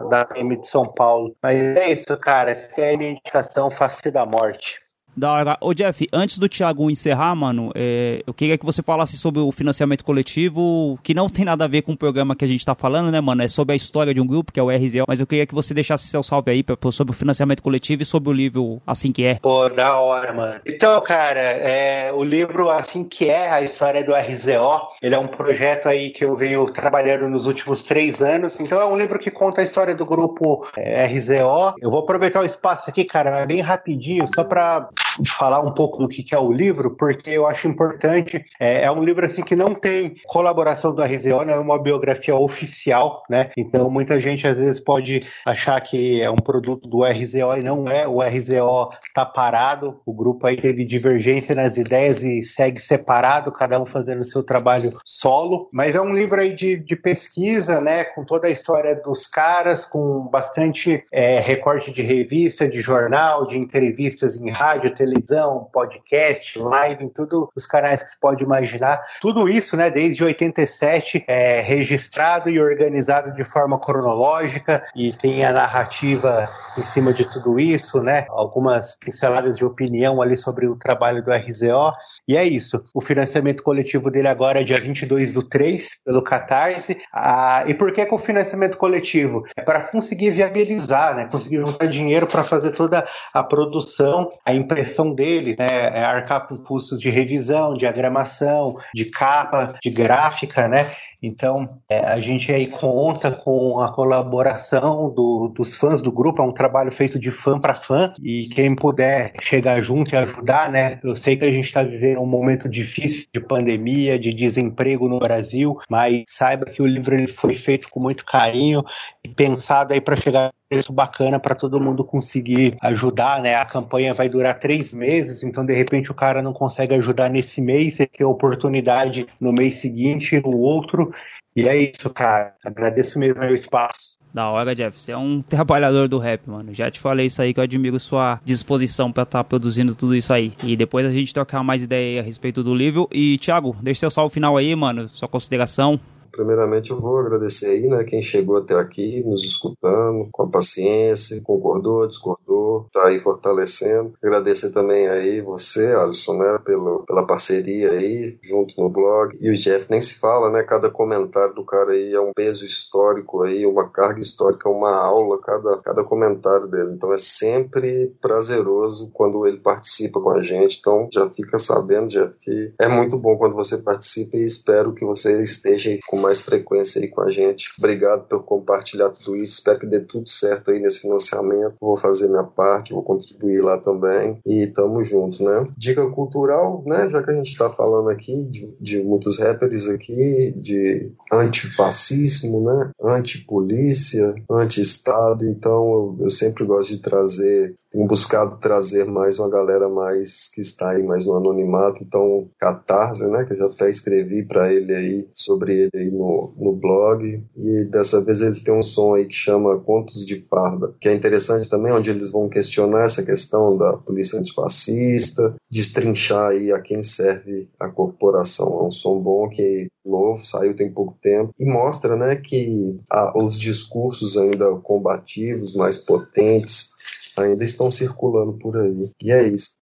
da PM de São Paulo. Mas é isso, cara. Fica aí a minha indicação Face da Morte. Da hora. Ô, Jeff, antes do Thiago encerrar, mano, é, eu queria que você falasse sobre o financiamento coletivo, que não tem nada a ver com o programa que a gente tá falando, né, mano? É sobre a história de um grupo, que é o RZO, mas eu queria que você deixasse seu salve aí pra, sobre o financiamento coletivo e sobre o livro Assim Que É. Pô, da hora, mano. Então, cara, é, o livro Assim Que É, a história do RZO, ele é um projeto aí que eu venho trabalhando nos últimos três anos. Então, é um livro que conta a história do grupo é, RZO. Eu vou aproveitar o espaço aqui, cara, bem rapidinho, só pra falar um pouco do que é o livro, porque eu acho importante. É, é um livro assim que não tem colaboração do RZO, não é uma biografia oficial, né? Então muita gente às vezes pode achar que é um produto do RZO e não é. O RZO está parado, o grupo aí teve divergência nas ideias e segue separado, cada um fazendo seu trabalho solo. Mas é um livro aí de, de pesquisa, né? Com toda a história dos caras, com bastante é, recorte de revista, de jornal, de entrevistas em rádio, televisão, podcast, live, em todos os canais que você pode imaginar. Tudo isso, né, desde 87, é registrado e organizado de forma cronológica e tem a narrativa em cima de tudo isso, né? Algumas pinceladas de opinião ali sobre o trabalho do RZO. E é isso. O financiamento coletivo dele agora é dia 22 do 3, pelo Catarse. Ah, e por que com o financiamento coletivo? É para conseguir viabilizar, né? Conseguir juntar dinheiro para fazer toda a produção, a impressão dele, né, é arcar com custos de revisão, diagramação, de capa, de gráfica, né? Então, é, a gente aí conta com a colaboração do, dos fãs do grupo, é um trabalho feito de fã para fã, e quem puder chegar junto e ajudar, né? Eu sei que a gente está vivendo um momento difícil de pandemia, de desemprego no Brasil, mas saiba que o livro ele foi feito com muito carinho e pensado aí para chegar preço bacana para todo mundo conseguir ajudar, né? A campanha vai durar três meses, então de repente o cara não consegue ajudar nesse mês, você tem oportunidade no mês seguinte, no outro. E é isso, cara. Agradeço mesmo o espaço. Da hora, Jeff. Você é um trabalhador do rap, mano. Já te falei isso aí que eu admiro sua disposição para estar tá produzindo tudo isso aí. E depois a gente trocar mais ideia a respeito do livro. E, Thiago, deixa seu salve final aí, mano. Sua consideração. Primeiramente, eu vou agradecer aí, né, quem chegou até aqui, nos escutando, com a paciência, concordou, discordou, tá aí fortalecendo. Agradecer também aí você, Alisson, né, pelo, pela parceria aí, junto no blog. E o Jeff nem se fala, né, cada comentário do cara aí é um peso histórico aí, uma carga histórica, uma aula, cada, cada comentário dele. Então é sempre prazeroso quando ele participa com a gente. Então já fica sabendo, Jeff, que é muito bom quando você participa e espero que você esteja com mais frequência aí com a gente. Obrigado por compartilhar tudo isso. Espero que dê tudo certo aí nesse financiamento. Vou fazer minha parte, vou contribuir lá também. E tamo junto, né? Dica cultural, né? Já que a gente tá falando aqui de, de muitos rappers aqui, de antifascismo, né? Antipolícia, anti-estado. Então eu, eu sempre gosto de trazer, tenho buscado trazer mais uma galera mais que está aí mais no anonimato. Então, Catarse, né? Que eu já até escrevi para ele aí sobre ele aí no, no blog. E dessa vez ele tem um som aí que chama Contos de Farda, que é interessante também, onde eles vão questionar essa questão da polícia antifascista, destrinchar aí a quem serve a corporação. É um som bom que novo, saiu tem pouco tempo, e mostra né, que os discursos ainda combativos, mais potentes, ainda estão circulando por aí. E é isso.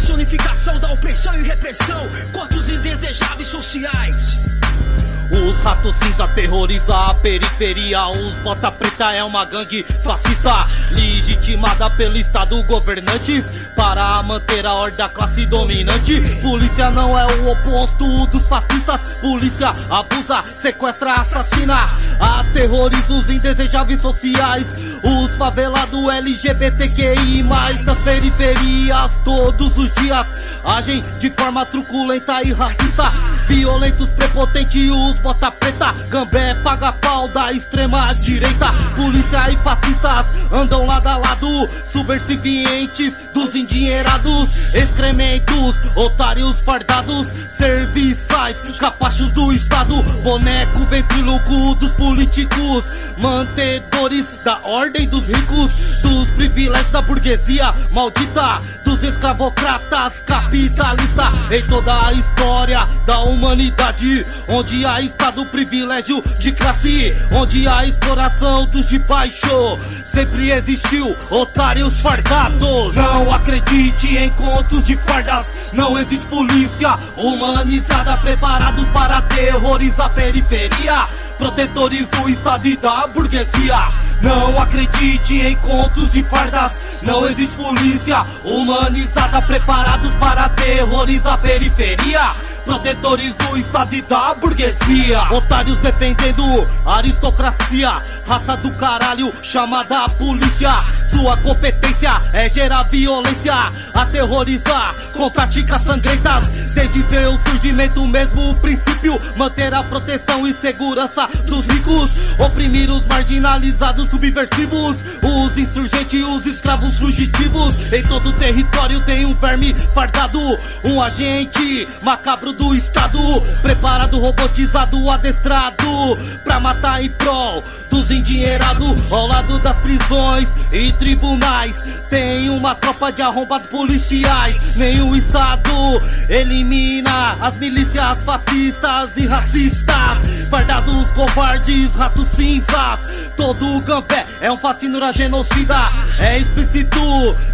Personificação da opressão e repressão contra os indesejáveis sociais. Os ratos cinza terroriza a periferia. Os bota preta é uma gangue fascista, legitimada pelo Estado governante para manter a ordem da classe dominante. Polícia não é o oposto dos fascistas. Polícia abusa, sequestra, assassina, aterroriza os indesejáveis sociais. Os favelados LGBTQI, das periferias todos os dias agem de forma truculenta e racista. Violentos, prepotentes, os bota preta, gambé, paga pau da extrema direita. Polícia e fascistas andam lado a lado, subversivientes dos endinheirados, excrementos, otários fardados, serviçais, capachos do Estado, boneco ventríloco dos políticos, mantedores da ordem dos ricos, dos privilégios da burguesia maldita, dos escravocratas capitalista em toda a história da humanidade, onde há estado privilégio de classe, onde há exploração dos de baixo, sempre existiu otários fardados. Não acredite em contos de fardas, não existe polícia humanizada preparados para aterrorizar a periferia, protetores do Estado e da burguesia. Não acredite em contos de fardas. Não existe polícia humanizada preparados para aterrorizar a periferia. Protetores do Estado e da burguesia. Otários defendendo aristocracia. Raça do caralho chamada polícia. Sua competência é gerar violência, aterrorizar com táticas sangrentas. Desde seu surgimento, mesmo o princípio: manter a proteção e segurança dos ricos, oprimir os marginalizados subversivos, os insurgentes, os escravos fugitivos. Em todo o território tem um verme fardado, um agente macabro do Estado, preparado, robotizado, adestrado pra matar em prol dos endinheirados ao lado das prisões e tribunais. Tem uma tropa de arrombados policiais. Nenhum Estado elimina as milícias fascistas e racistas. Fardados covardes, ratos cinzas. Todo o gambé é um fascínora genocida. É explícito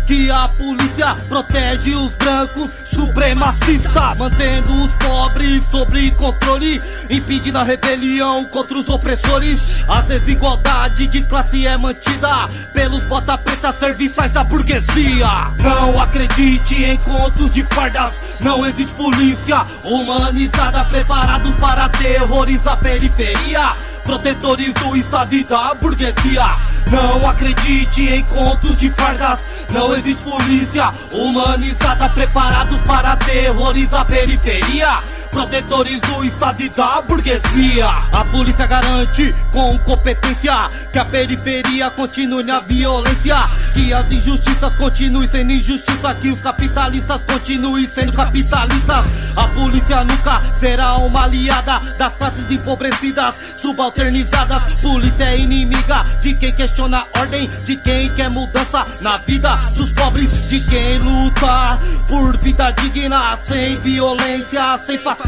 que a polícia protege os brancos supremacistas. Mantendo pobres sobre controle. Impedindo a rebelião contra os opressores. A desigualdade de classe é mantida pelos bota preta serviçais da burguesia. Não acredite em contos de fardas. Não existe polícia humanizada preparados para aterrorizar a periferia. Protetores do Estado e da burguesia. Não acredite em contos de fardas. Não existe polícia humanizada preparados para aterrorizar a periferia protetores do Estado e da burguesia. A polícia garante com competência que a periferia continue na violência, que as injustiças continuem sendo injustiça, que os capitalistas continuem sendo capitalistas. A polícia nunca será uma aliada das classes empobrecidas, subalternizadas. Polícia é inimiga de quem questiona a ordem, de quem quer mudança na vida dos pobres, de quem luta por vida digna, sem violência, sem fascismo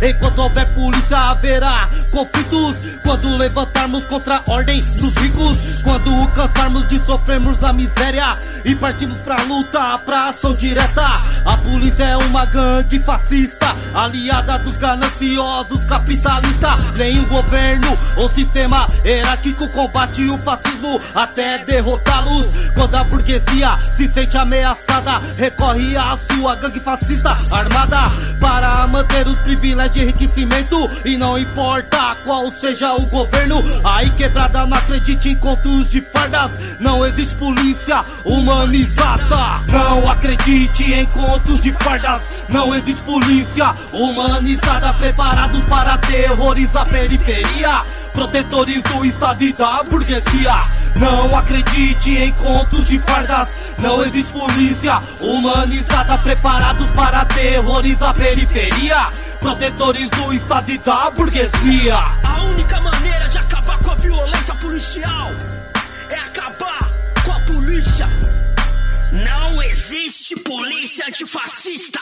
Enquanto houver polícia, haverá conflitos. Quando levantarmos contra a ordem dos ricos, quando cansarmos de sofrermos na miséria e partimos pra luta, pra ação direta. A polícia é uma gangue fascista, aliada dos gananciosos capitalistas. Nenhum governo ou sistema hierárquico combate o fascismo até derrotá-los. Quando a burguesia se sente ameaçada, recorre à sua gangue fascista armada para manter os privilégios de enriquecimento. E não importa qual seja o governo, aí quebrada não acredite em contos de fardas. Não existe polícia humanizada. Não acredite em contos de fardas. Não existe polícia humanizada. Preparados para aterrorizar a periferia. Protetores do Estado e da burguesia. Não acredite em contos de fardas. Não existe polícia humanizada preparados para aterrorizar a periferia. Protetores do Estado e da burguesia. A única maneira de acabar com a violência policial é acabar com a polícia. Não existe polícia antifascista.